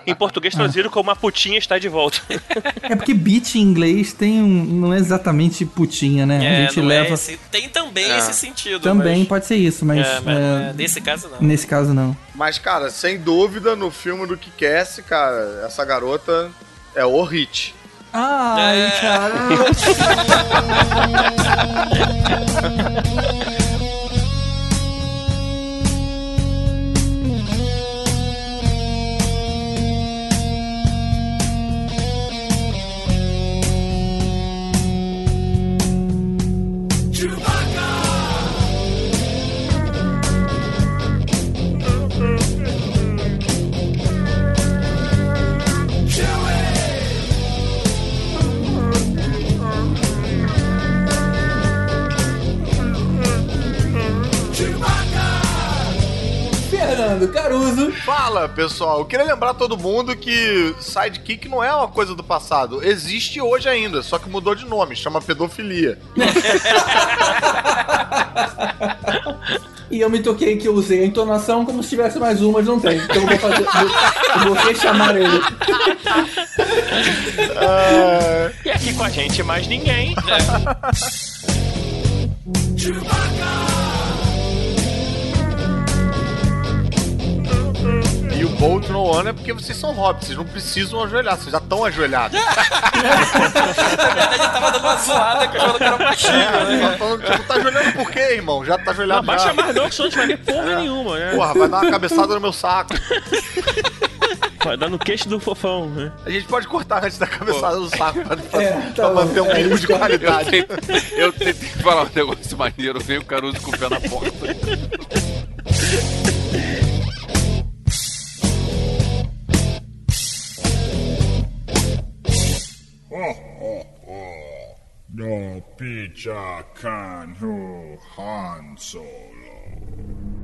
em português traduzido como a putinha está de volta. É porque beat em inglês tem um. não é exatamente putinha, né? a É, gente não leva. é esse- tem também É. esse sentido. Também mas- pode ser isso, mas. É, mas é, é, nesse caso não. Nesse caso, não. Mas, cara, sem dúvida, no filme do Kick-Ass, cara, essa garota é o hit. Ai, É. cara. Fernando Caruso. Fala, pessoal. Eu queria lembrar todo mundo que sidekick não é uma coisa do passado. Existe hoje ainda, só que mudou de nome, chama pedofilia. E eu me toquei que eu usei a entonação como se tivesse mais uma, mas não tem. Então eu vou fazer. Eu vou rechamar ele. Ah, E aqui com a gente mais ninguém. e o Bolt no One é porque vocês são hobbits, vocês não precisam ajoelhar, vocês já estão ajoelhados. Na verdade, eu tava dando uma zoada que eu que era baixinho, É, né? tipo, tá ajoelhando por quê, irmão? Já tá ajoelhado Não, já. baixa mais não, que senão a gente vai ver porra nenhuma, né? Porra, vai dar uma cabeçada no meu saco. Vai dar no queixo do fofão, né? A gente pode cortar antes da cabeçada do saco pra, pra- É, pra tá bom. manter um É, mínimo de isso que eu- qualidade. Eu tentei falar um negócio maneiro, veio o Caruso com o pé na porta. Oh, oh, oh. No Picha Kanhu Han Solo.